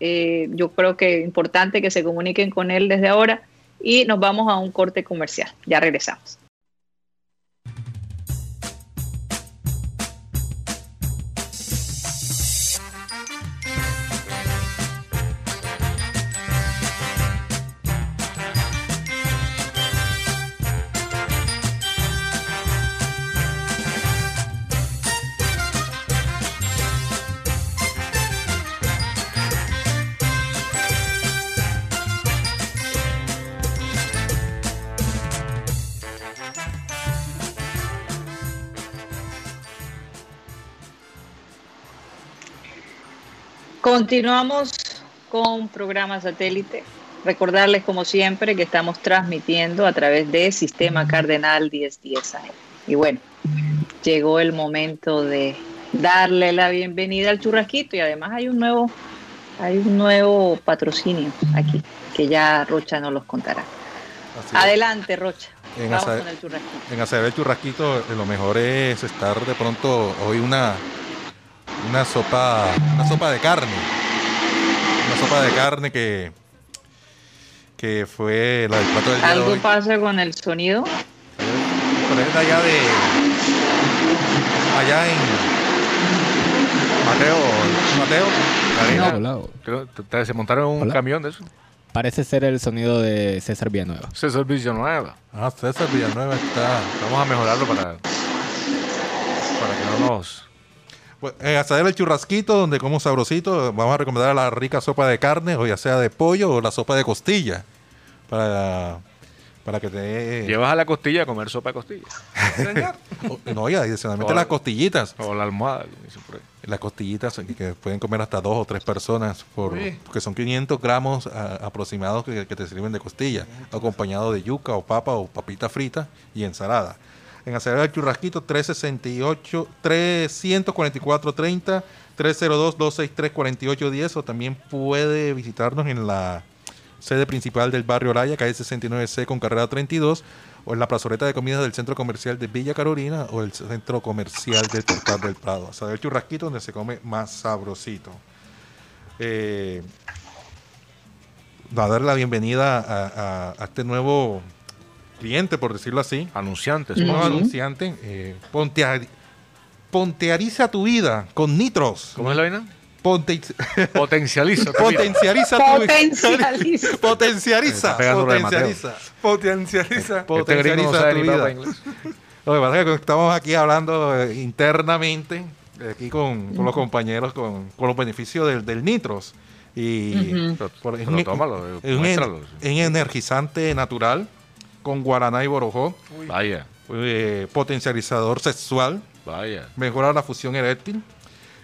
eh, yo creo que es importante que se comuniquen con él desde ahora y nos vamos a un corte comercial. Ya regresamos. Continuamos con programa satélite. Recordarles como siempre que estamos transmitiendo a través de Sistema Cardenal 1010 AM. Y bueno, llegó el momento de darle la bienvenida al churrasquito y además hay un nuevo hay un nuevo patrocinio aquí que ya Rocha nos los contará. Adelante, Rocha. En Vamos con el churrasquito. En hacer el churrasquito, eh, lo mejor es estar de pronto hoy una una sopa, una sopa de carne. Una sopa de carne que que fue la del plato del día de ¿Algo hoy. pasa con el sonido? Pero es de allá de allá en Mateo, Mateo. Hola. Creo- ¿Se montaron un Hola. camión de eso? Parece ser el sonido de César Villanueva. César Villanueva. Ah, César Villanueva está. Vamos a mejorarlo para, para que no nos... Pues, en Asadero el churrasquito, donde como sabrosito, vamos a recomendar la rica sopa de carne, o ya sea de pollo o la sopa de costilla. Para, para que te. Llevas a la costilla a comer sopa de costilla. O- No, y adicionalmente las costillitas. O la almohada, como dicen por ahí. Las costillitas que, que pueden comer hasta dos o tres personas, por, Uy. porque son 500 gramos a- aproximados que, que te sirven de costilla, acompañado de yuca o papa o papita frita y ensalada. En el churrasquito 368, 344 30, 302 263 4810 o también puede visitarnos en la sede principal del barrio Oraya, calle 69C con carrera 32, o en la plazoleta de comidas del centro comercial de Villa Carolina o el centro comercial del Portal del Prado. Sea, el churrasquito donde se come más sabrosito. Eh, a dar la bienvenida a este nuevo cliente, por decirlo así, Anunciantes. Ujú. anunciante. Eh, pontea- ponteariza tu vida con nitros. ¿Cómo es la vaina? Ponte- Potencializa. tu vida. potencializa tu vida. Potencializa. Potencializa. Potencializa. Potencializa. Potencializa tu vida. inglés. Lo que pasa es que estamos aquí hablando eh, internamente, aquí con, con los compañeros, con, con los beneficios del, del nitros. Y por- pero un- tómalo, es un, muéstralo. en energizante natural con guaraná y borojó, Vaya, eh, potencializador sexual, vaya. mejora la fusión eréctil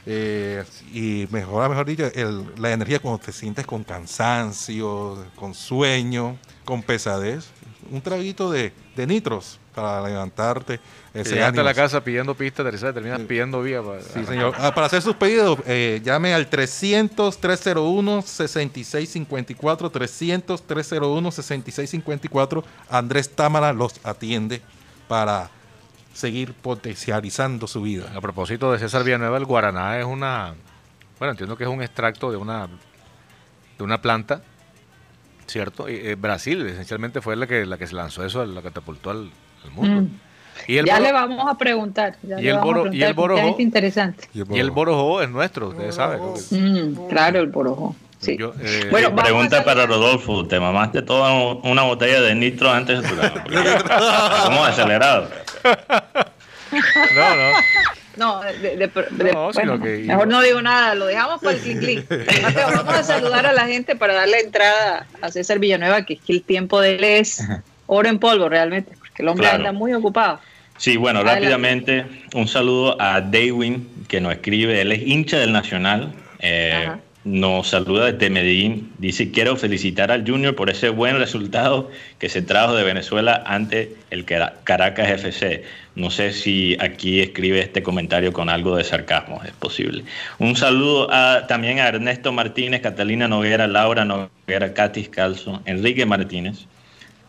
eh, y mejora, mejor dicho, el- la energía cuando te sientes con cansancio, con sueño, con pesadez. Un traguito de, de nitros para levantarte. Ese Llegaste a la casa pidiendo pista, aterrizar, terminas pidiendo vía. Para, Sí, señor. Ah, para hacer sus pedidos, eh, llame al 300-301-6654. 300-301-6654. Andrés Támara los atiende para seguir potencializando su vida. A propósito de César Villanueva, el guaraná es una. Bueno, entiendo que es un extracto de una de una planta, ¿cierto? Y, eh, Brasil, esencialmente, fue la que, la que se lanzó eso, la catapultó al, al mundo. Mm. Y el, ya boro- le vamos a preguntar. ya y le el vamos a boro- y el efectivamente interesante. y el borojó es nuestro, ustedes saben. Mm, claro, el borojo. Sí. Yo, eh, Bueno, a Pregunta para Rodolfo. ¿Te mamaste toda una botella de nitro antes de tu Somos acelerados. no, no. No, de, de- de- No, bueno, sino que- mejor no digo nada, lo dejamos para el clic clic. Mateo, vamos a saludar a la gente para darle entrada a César Villanueva, que es que el tiempo de él es oro en polvo realmente, porque el hombre Claro. anda muy ocupado. Sí, bueno, Adelante. rápidamente un saludo a Daywin que nos escribe, él es hincha del Nacional, eh, nos saluda desde Medellín, dice quiero felicitar al Junior por ese buen resultado que se trajo de Venezuela ante el Cara- Caracas FC. No sé si aquí escribe este comentario con algo de sarcasmo, es posible. Un saludo también a Ernesto Martínez, Catalina Noguera, Laura Noguera, Katis Calzo, Enrique Martínez.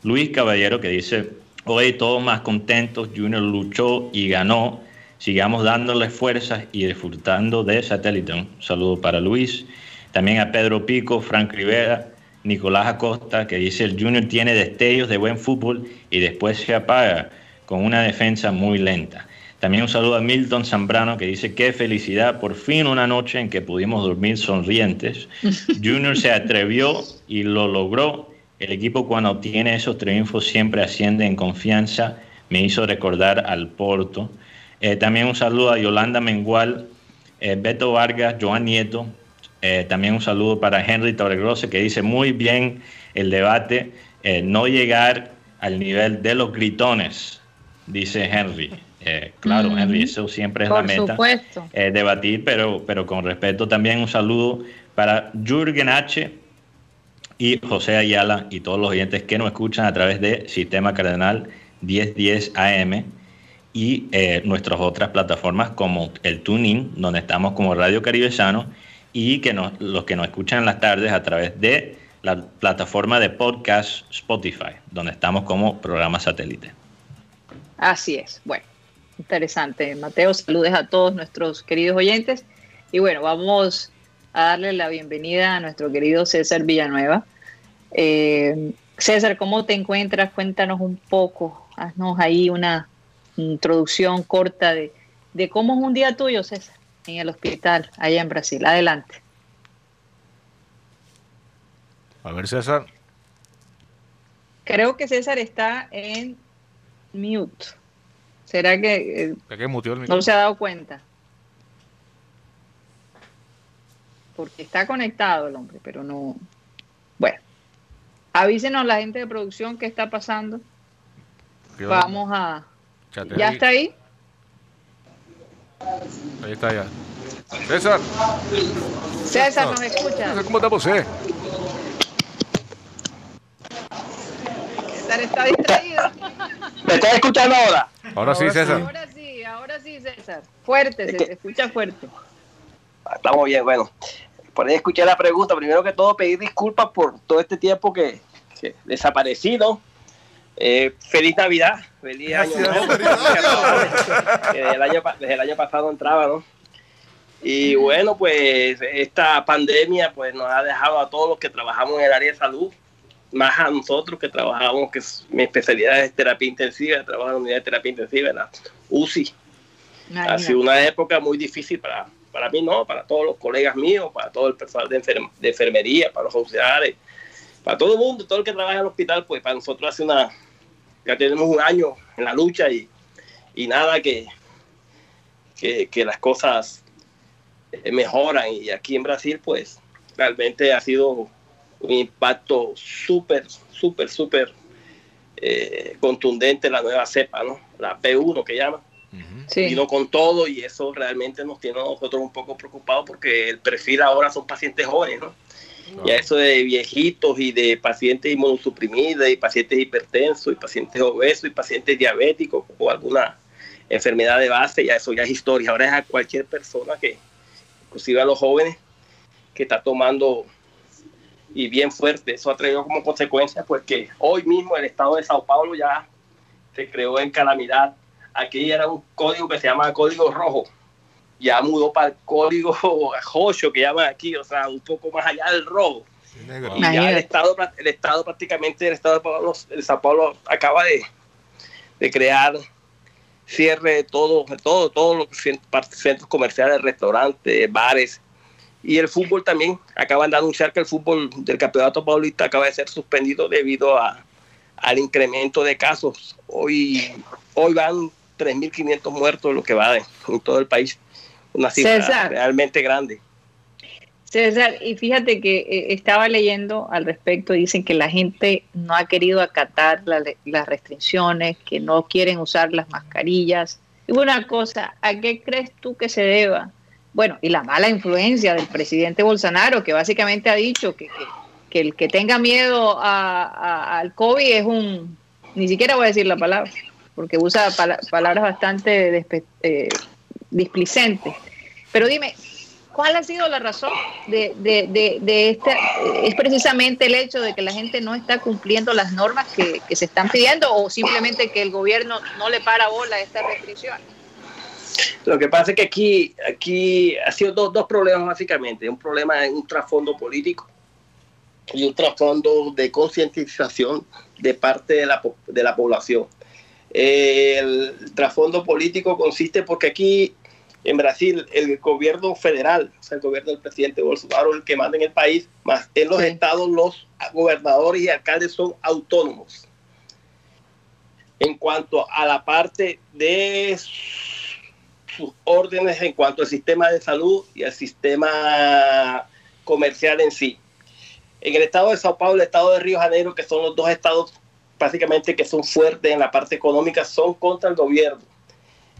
Luis Caballero que dice, hoy todos más contentos, Junior luchó y ganó, sigamos dándole fuerzas y disfrutando de satélite. Un saludo para Luis, también a Pedro Pico, Frank Rivera, Nicolás Acosta que dice, el Junior tiene destellos de buen fútbol y después se apaga con una defensa muy lenta. También un saludo a Milton Zambrano que dice, qué felicidad, por fin una noche en que pudimos dormir sonrientes. Junior se atrevió y lo logró. El equipo cuando obtiene esos triunfos siempre asciende en confianza. Me hizo recordar al Porto. Eh, también un saludo a Yolanda Mengual, eh, Beto Vargas, Joan Nieto. Eh, también un saludo para Henry Torregrosse que dice muy bien el debate, no llegar al nivel de los gritones. Dice Henry. Eh, claro, Ujú. Henry, eso siempre es la Por meta. supuesto. eh, debatir, pero, pero con respeto. También un saludo para Jürgen H. y José Ayala y todos los oyentes que nos escuchan a través de Sistema Cardenal 1010 AM y eh, nuestras otras plataformas como el TuneIn, donde estamos como Radio Caribe Sano, y que nos- los que nos escuchan en las tardes a través de la plataforma de podcast Spotify, donde estamos como programa satélite. Así es. Bueno, interesante. Mateo, saludes a todos nuestros queridos oyentes. Y bueno, vamos a darle la bienvenida a nuestro querido César Villanueva. Eh, César, ¿cómo te encuentras? Cuéntanos un poco. Haznos ahí una introducción corta de, de cómo es un día tuyo, César, en el hospital, allá en Brasil. Adelante. A ver, César. Creo que César está en mute. ¿Será que eh, ¿De qué muteó el No se ha dado cuenta. Porque está conectado el hombre, pero no. Bueno, avísenos la gente de producción qué está pasando. Vamos a. ¿Ya ahí. está ahí? Ahí está ya. César, César, ¿nos escucha? ¿cómo está usted? César está distraído. ¿Me estás escuchando ahora? Ahora sí, César. Ahora sí, ahora sí, César. Fuerte, se te escucha fuerte. Estamos bien, bueno. Por ahí escuché la pregunta. Primero que todo, pedir disculpas por todo este tiempo que, que desaparecí, ¿no? Eh, feliz Navidad, feliz año nuevo. Desde, el año, desde el año pasado entraba, ¿no? Y bueno, pues esta pandemia pues nos ha dejado a todos los que trabajamos en el área de salud, más a nosotros que trabajamos, que es- mi especialidad es terapia intensiva, trabajo en la unidad de terapia intensiva, en la UCI. Ha sido una época muy difícil para, para mí, no, para todos los colegas míos, para todo el personal de, enfer- de enfermería, para los auxiliares, para todo el mundo, todo el que trabaja en el hospital, pues para nosotros hace una, ya tenemos un año en la lucha y, y nada que, que, que las cosas eh, mejoran. Y aquí en Brasil pues realmente ha sido un impacto súper, súper, súper eh, contundente la nueva cepa, ¿no? La P1 que llaman Sí. vino con todo y eso realmente nos tiene a nosotros un poco preocupados porque el perfil ahora son pacientes jóvenes, ¿no? Y a eso de viejitos y de pacientes inmunosuprimidos y pacientes hipertensos y pacientes obesos y pacientes diabéticos o alguna enfermedad de base, ya eso ya es historia. Ahora es a cualquier persona que, inclusive a los jóvenes, que está tomando y bien fuerte. Eso ha traído como consecuencia pues que hoy mismo el estado de Sao Paulo ya se creó en calamidad. Aquí era un código que se llama código rojo. Ya mudó para el código rojo que llaman aquí, o sea, un poco más allá del rojo. Negro. Y ya el estado, el estado prácticamente, el estado de Pablo, el Sao Paulo acaba de, de crear cierre de todo, de todo, todos los centros comerciales, restaurantes, bares. Y el fútbol también. Acaban de anunciar que el fútbol del campeonato paulista acaba de ser suspendido debido a, al incremento de casos. Hoy, hoy van 3.500 muertos, lo que va de- en todo el país. Una cifra César. realmente grande. César, y fíjate que eh, estaba leyendo al respecto, dicen que la gente no ha querido acatar la las restricciones, que no quieren usar las mascarillas. Y una cosa, ¿a qué crees tú que se deba? Bueno, y la mala influencia del presidente Bolsonaro, que básicamente ha dicho que, que- que el que tenga miedo a- al COVID es un, ni siquiera voy a decir la palabra, porque usa pala- palabras bastante eh, displicentes. Pero dime, ¿cuál ha sido la razón de, de esta? ¿Es precisamente el hecho de que la gente no está cumpliendo las normas que, que se están pidiendo o simplemente que el gobierno no le para bola a estas restricciones? Lo que pasa es que aquí, aquí ha sido dos, dos problemas básicamente. Un problema en un trasfondo político y un trasfondo de concientización de parte de la, de la población. Eh, el trasfondo político consiste porque aquí en Brasil el gobierno federal, o sea, el gobierno del presidente Bolsonaro el que manda en el país, más en los estados los gobernadores y alcaldes son autónomos. En cuanto a la parte de sus órdenes en cuanto al sistema de salud y al sistema comercial en sí. En el estado de Sao Paulo el estado de Río de Janeiro, que son los dos estados básicamente que son fuertes en la parte económica son contra el gobierno.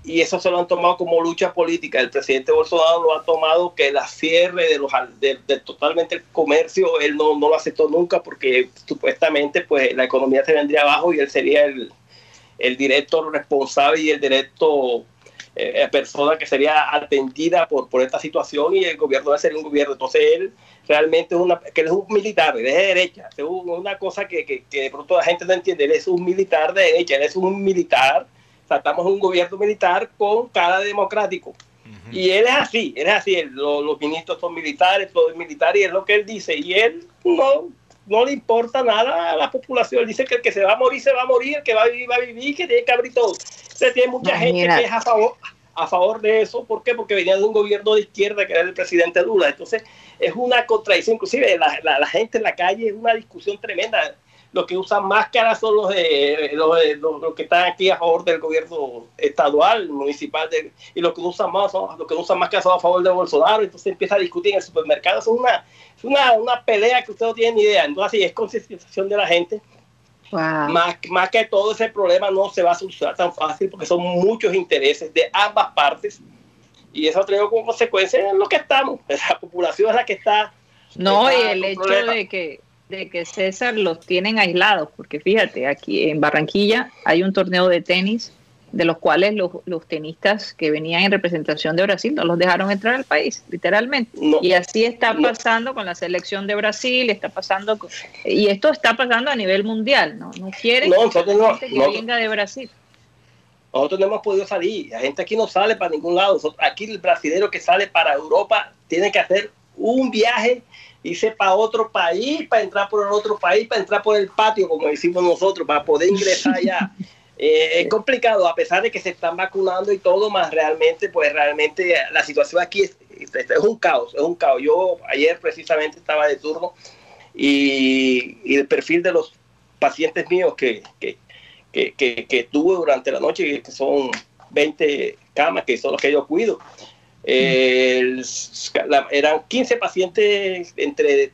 Y eso se lo han tomado como lucha política. El presidente Bolsonaro lo ha tomado que la cierre de los de, totalmente el comercio, él no, no, lo aceptó nunca porque supuestamente pues la economía se vendría abajo y él sería el, el directo responsable y el directo eh, eh, persona que sería atendida por, por esta situación y el gobierno debe ser un gobierno. Entonces él realmente es, una, que es un militar, él es de derecha. Es una cosa que, que, que, de pronto la gente no entiende. Él es un militar de derecha, él es un militar. O sea, estamos en un gobierno militar con cara democrático. Y él es así, él es así. los, los ministros son militares, todo es militar y es lo que él dice. Y él no, no le importa nada a la población. Él dice que el que se va a morir, se va a morir, el que va a vivir, va a vivir, que tiene que abrir todo. Entonces tiene mucha gente que es a favor, a favor de eso. ¿Por qué? Porque venía de un gobierno de izquierda que era el presidente Lula. Entonces es una contradicción. Inclusive la, la, gente en la calle es una discusión tremenda. Los que usan máscaras son los, de, los, que están aquí a favor del gobierno estadual, municipal, y los que usan más son los que usan máscaras son a favor de Bolsonaro. Entonces empieza a discutir en el supermercado. Es una, es una, una pelea que usted no tiene ni idea. Entonces, es concientización de la gente más, más que todo ese problema no se va a solucionar tan fácil porque son muchos intereses de ambas partes y eso trae como consecuencia en lo que estamos. La población es la que está. No, y el hecho de que, de que César los tienen aislados, porque fíjate, aquí en Barranquilla hay un torneo de tenis de los cuales los, los, tenistas que venían en representación de Brasil no los dejaron entrar al país, literalmente. y así está pasando con la selección de Brasil, está pasando, y esto está pasando a nivel mundial, ¿no? No quieren que, venga de Brasil. Nosotros no hemos podido salir, la gente aquí no sale para ningún lado. Aquí el brasileño que sale para Europa tiene que hacer un viaje irse para otro país, para entrar por el otro país, para entrar por el patio, como decimos nosotros, para poder ingresar allá. Eh, es complicado, a pesar de que se están vacunando y todo, más realmente, pues realmente la situación aquí es, es un caos, es un caos. Yo ayer precisamente estaba de turno y, el perfil de los pacientes míos que, que, que, tuve durante la noche, que son 20 camas, que son los que yo cuido, eran 15 pacientes entre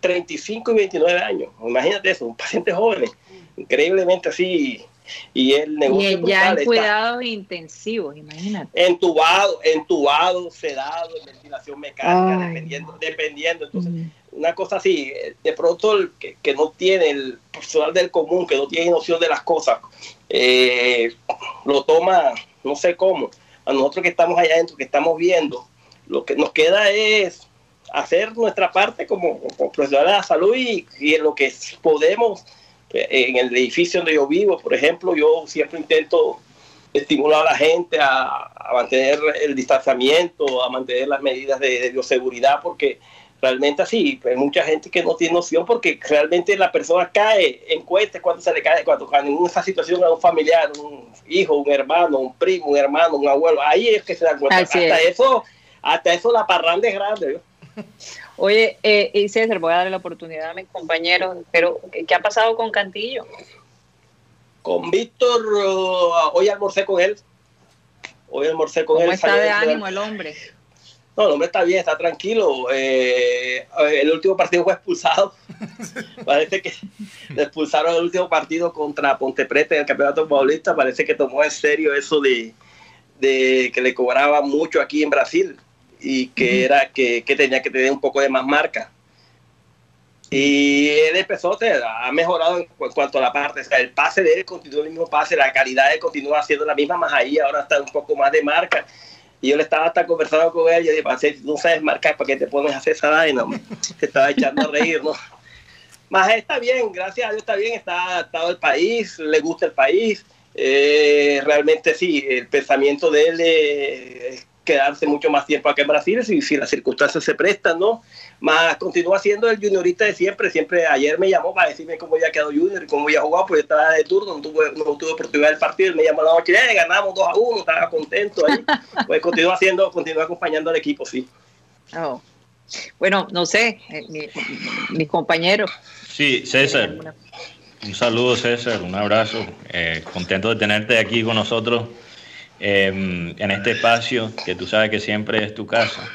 35 y 29 años. Imagínate eso, pacientes jóvenes, increíblemente así y el negocio y ya en cuidados intensivos, imagínate. Entubado, entubado, sedado, en ventilación mecánica, dependiendo, dependiendo. Entonces, una cosa así, de pronto el que, no tiene el personal del común, que no tiene noción de las cosas, eh, lo toma, no sé cómo. A nosotros que estamos allá adentro, que estamos viendo, lo que nos queda es hacer nuestra parte como, profesionales de la salud y, en lo que podemos en el edificio donde yo vivo, por ejemplo, yo siempre intento estimular a la gente a, mantener el distanciamiento, a mantener las medidas de, bioseguridad, porque realmente así, hay mucha gente que no tiene noción porque realmente la persona cae en cuenta cuando se le cae, cuando, en esa situación a un familiar, un hijo, un hermano, un primo, un hermano, un abuelo, ahí es que se da cuenta. hasta eso, hasta eso la parranda es grande. Oye, eh, y César, voy a darle la oportunidad a mis compañeros, pero ¿qué ha pasado con Cantillo? Con Víctor, uh, hoy almorcé con él. Hoy almorcé con él. ¿Cómo está de ánimo el hombre? No, el hombre está bien, está tranquilo. Eh, el último partido fue expulsado. Parece que le expulsaron el último partido contra Ponte Prete en el Campeonato Paulista. Parece que tomó en serio eso de, de que le cobraba mucho aquí en Brasil y que era que, que, tenía que tener un poco de más marca. Y él empezó, ha mejorado en, cuanto a la parte, o sea, el pase de él continúa el mismo pase, la calidad de él continúa siendo la misma, más ahí ahora está un poco más de marca. Y yo le estaba hasta conversando con él y yo dije, si no sabes marcar, ¿para qué te pones a hacer esa vaina? Se estaba echando a reír, ¿no? Más está bien, gracias a Dios está bien, está adaptado al país, le gusta el país. Eh, realmente sí, el pensamiento de él es quedarse mucho más tiempo aquí en Brasil si, si las circunstancias se prestan, ¿no? Más continúa siendo el juniorista de siempre, siempre ayer me llamó para decirme cómo había quedado junior y cómo había jugado, pues yo estaba de turno, no tuve, no tuve oportunidad del partido, me llamó la noche, eh, ganamos 2 a 1, estaba contento ahí, pues continúa haciendo, continúa acompañando al equipo, sí. Oh. Bueno, no sé, eh, mis compañeros. Sí, César. Un saludo, César, un abrazo. Eh, contento de tenerte aquí con nosotros Em, en este espacio que tú sabes que siempre es tu casa.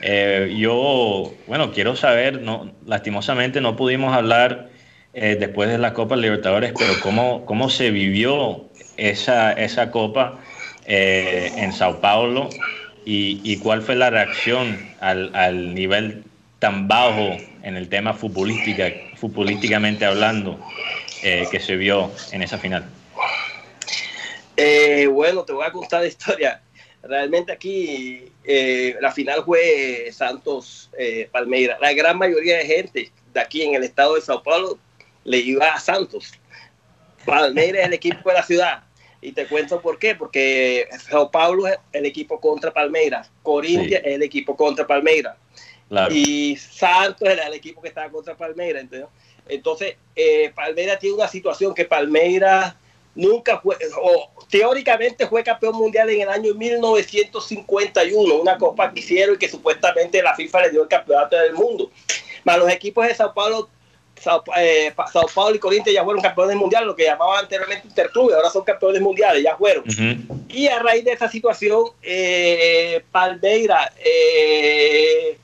Eh, yo, bueno, quiero saber, no, lastimosamente no pudimos hablar eh, después de la Copa Libertadores, pero cómo, cómo se vivió esa, esa Copa eh, en Sao Paulo y, cuál fue la reacción al, al, nivel tan bajo en el tema futbolística, futbolísticamente hablando eh, que se vio en esa final. Eh, bueno, te voy a contar la historia. Realmente aquí eh, la final fue Santos Palmeira. La gran mayoría de gente de aquí en el estado de Sao Paulo le iba a Santos. Palmeiras es el equipo de la ciudad. Y te cuento por qué. Porque Sao Paulo es el equipo contra Palmeiras. Corinthians sí. es el equipo contra Palmeiras. Claro. Y Santos era el equipo que estaba contra Palmeiras. Entonces, entonces eh, Palmeiras tiene una situación que Palmeiras nunca fue, o teóricamente fue campeón mundial en el año 1951, una copa que hicieron y que supuestamente la FIFA le dio el campeonato del mundo. Más los equipos de Sao Paulo Sao, eh, Sao, Paulo y Corinthians ya fueron campeones mundiales, lo que llamaban anteriormente Interclubes, ahora son campeones mundiales, ya fueron. Uh -huh. Y a raíz de esa situación, eh, Palmeira eh,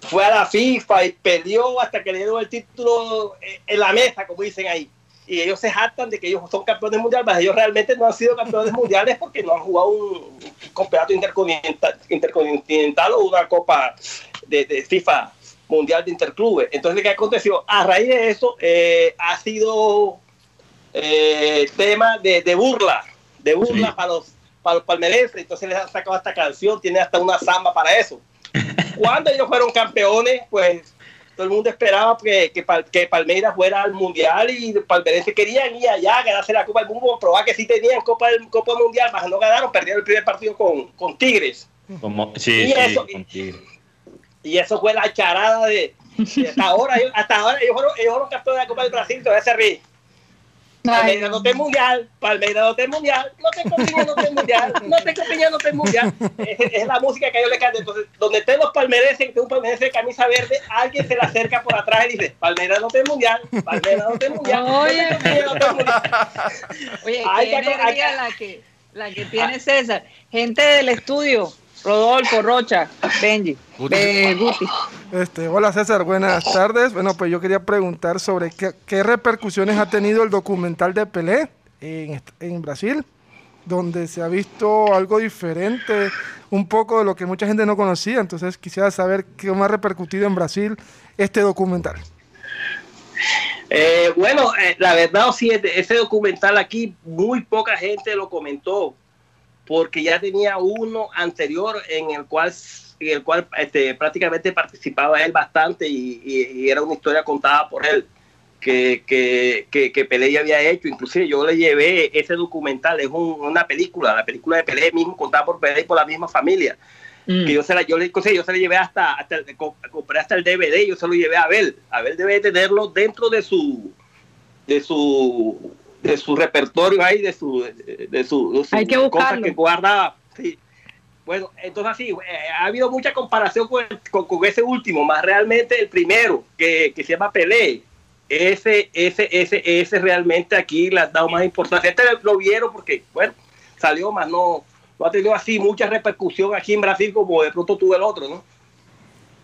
fue a la FIFA y peleó hasta que le dio el título en la mesa, como dicen ahí. Y ellos se jactan de que ellos son campeones mundiales, pero ellos realmente no han sido campeones mundiales porque no han jugado un campeonato intercontinental, intercontinental o una copa de, de FIFA mundial de interclubes. Entonces, ¿qué aconteció? A raíz de eso eh, ha sido eh, tema de, de, burla, de burla sí. para los para los palmerenses. Entonces les han sacado esta canción, tiene hasta una samba para eso. Cuando ellos fueron campeones, pues todo el mundo esperaba que, que, que Palmeiras fuera al mundial y palmeirenses querían ir allá ganarse la Copa del Mundo, probar que sí tenían Copa, Copa Mundial, mas no ganaron, perdieron el primer partido con, con Tigres. Como, sí, y sí, eso, con Tigres. Y eso fue la charada de, de hasta ahora, hasta ahora ellos fueron, ellos fueron campeones de la Copa del Brasil, todavía se ríe. Palmeiras no te mundial, Palmeiras no te mundial, no te copiña no te mundial, no te copiña no te mundial. Es, es, la música que a ellos le cantan. Entonces, donde estén los palmerenses, que un palmerense de camisa verde, alguien se le acerca por atrás y dice, Palmeiras no te mundial, Palmeiras no te mundial. Oye, no te no mundial. Oye, qué energía la que, la que tiene César. Gente del estudio, Rodolfo, Rocha, Benji, Guti. Eh, Guti. Este, hola César, buenas tardes. Bueno, pues yo quería preguntar sobre qué, qué repercusiones ha tenido el documental de Pelé en, en, Brasil, donde se ha visto algo diferente, un poco de lo que mucha gente no conocía. Entonces quisiera saber qué más ha repercutido en Brasil este documental. Eh, bueno, eh, la verdad, sí, ese documental aquí muy poca gente lo comentó porque ya tenía uno anterior en el cual, en el cual este, prácticamente participaba él bastante y, y, y, era una historia contada por él que, que, que, que, Pelé ya había hecho. Inclusive yo le llevé ese documental, es un, una película, la película de Pelé mismo contada por Pelé y por la misma familia. Mm. Que yo se la, yo le, yo se la llevé hasta, hasta el, compré hasta el DVD, yo se lo llevé a Abel. Abel debe tenerlo dentro de su, de su de su repertorio ahí, de su, de, de su, de su Hay que cosas que guardaba. Sí. Bueno, entonces así, eh, ha habido mucha comparación con, con, con, ese último, más realmente el primero, que, que se llama Pelé. Ese, ese, ese, ese realmente aquí le ha dado más importancia. Este lo vieron porque, bueno, salió más, no, no ha tenido así mucha repercusión aquí en Brasil como de pronto tuvo el otro, ¿no?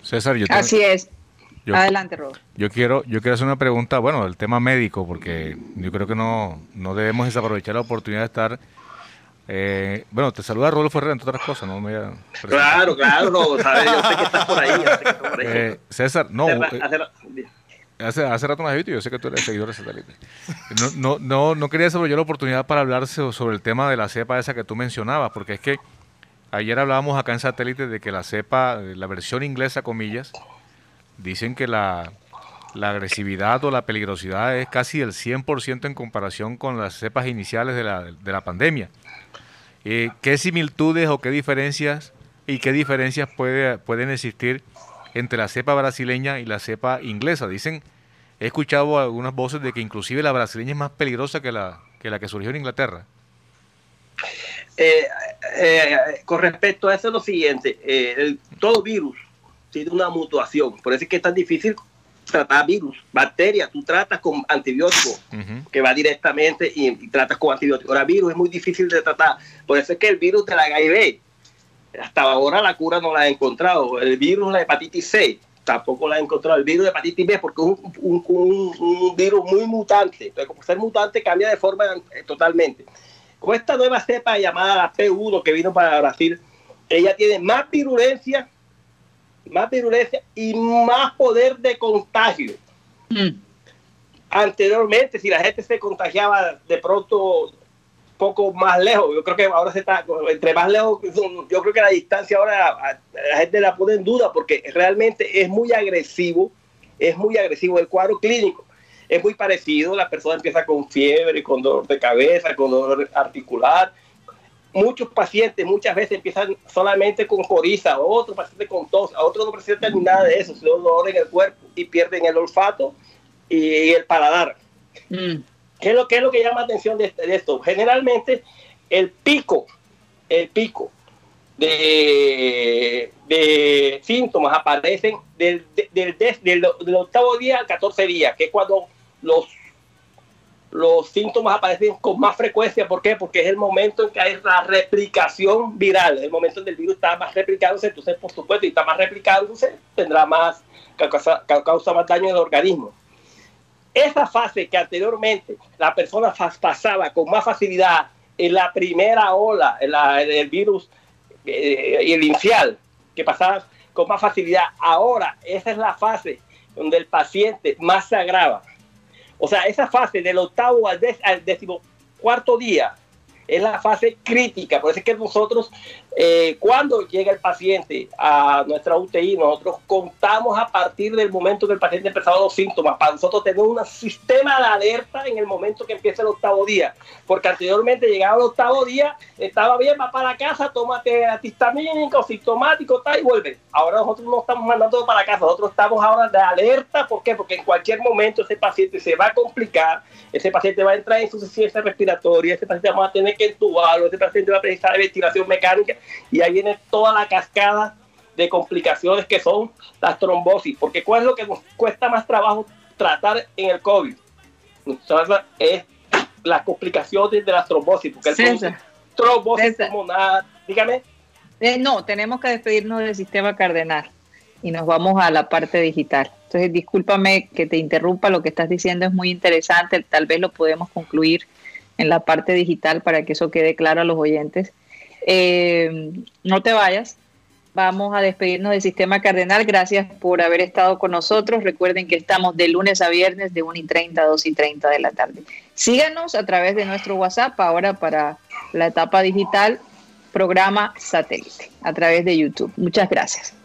César, yo Así es. Yo, Adelante, Rob. Yo quiero, yo quiero hacer una pregunta, bueno, del tema médico, porque yo creo que no, no debemos desaprovechar la oportunidad de estar. Eh, bueno, te saluda Rodolfo Herrera, entre otras cosas, ¿no? Me claro, claro, no, sabes, yo sé que estás por ahí. Por ahí. Eh, César, no. Hace, hace, hace, rato me has visto, yo sé que tú eres seguidor de satélite. No, no, no, no quería desaprovechar la oportunidad para hablar sobre el tema de la cepa esa que tú mencionabas, porque es que ayer hablábamos acá en satélite de que la cepa, la versión inglesa, comillas, dicen que la, la, agresividad o la peligrosidad es casi el 100% en comparación con las cepas iniciales de la, de la pandemia. Eh, ¿Qué similitudes o qué diferencias y qué diferencias puede, pueden existir entre la cepa brasileña y la cepa inglesa? Dicen, he escuchado algunas voces de que inclusive la brasileña es más peligrosa que la que, la que surgió en Inglaterra. Eh, eh, con respecto a eso, lo siguiente, el, todo virus tiene una mutuación. Por eso es que es tan difícil tratar virus, bacterias, tú tratas con antibióticos, uh -huh. que va directamente y, y, tratas con antibióticos. Ahora, virus es muy difícil de tratar. Por eso es que el virus de la HIV, hasta ahora la cura no la ha encontrado. El virus, la hepatitis C, tampoco la han encontrado el virus de hepatitis B porque es un, un, un, virus muy mutante. Entonces, como ser mutante cambia de forma eh, totalmente. Con esta nueva cepa llamada la P1 que vino para Brasil, ella tiene más virulencia, más virulencia y más poder de contagio. Mm. Anteriormente, si la gente se contagiaba de pronto poco más lejos. Yo creo que ahora se está, entre más lejos, yo creo que la distancia ahora la gente la pone en duda porque realmente es muy agresivo, es muy agresivo el cuadro clínico. Es muy parecido, la persona empieza con fiebre, con dolor de cabeza, con dolor articular. Muchos pacientes muchas veces empiezan solamente con coriza, otros pacientes con tos, a otros no presentan nada de eso, sino dolor en el cuerpo y pierden el olfato y el paladar. Mm. ¿Qué es lo, es lo que llama atención de, esto? Generalmente el pico, el pico de, síntomas aparecen del, del, octavo día al 14 día, que es cuando los, los síntomas aparecen con más frecuencia. ¿Por qué? Porque es el momento en que hay la replicación viral, el momento en que el virus está más replicándose, entonces por supuesto, y está más replicándose, tendrá más, causa, causa más daño en el organismo. Esa fase que anteriormente la persona pasaba con más facilidad en la primera ola, en, el virus eh, inicial, que pasaba con más facilidad, ahora esa es la fase donde el paciente más se agrava. O sea, esa fase del octavo al, décimo cuarto día es la fase crítica. Por eso es que nosotros, eh, cuando llega el paciente a nuestra UTI, nosotros contamos a partir del momento que el paciente empezado los síntomas, para nosotros tener un sistema de alerta en el momento que empieza el octavo día. Porque anteriormente llegaba el octavo día, estaba bien, va para casa, tómate antihistamínico, sintomático, tal, y vuelve. Ahora nosotros no estamos mandando para casa, nosotros estamos ahora de alerta. ¿Por qué? Porque en cualquier momento ese paciente se va a complicar, ese paciente va a entrar en insuficiencia respiratoria, ese paciente va a tener que entubarlo, ese paciente va a precisar de ventilación mecánica y ahí viene toda la cascada de complicaciones que son las trombosis. Porque ¿cuál es lo que nos cuesta más trabajo tratar en el COVID? Es las complicaciones de las trombosis. Porque el trombosis pulmonar, dígame. Eh, no, tenemos que despedirnos del sistema cardenal y nos vamos a la parte digital. Entonces, discúlpame que te interrumpa, lo que estás diciendo es muy interesante, tal vez lo podemos concluir en la parte digital para que eso quede claro a los oyentes. Eh, no te vayas, vamos a despedirnos del Sistema Cardenal. Gracias por haber estado con nosotros. Recuerden que estamos de lunes a viernes de 1 y 30 a 2 y 30 de la tarde. Síganos a través de nuestro WhatsApp ahora para la etapa digital, programa satélite, a través de YouTube. Muchas gracias.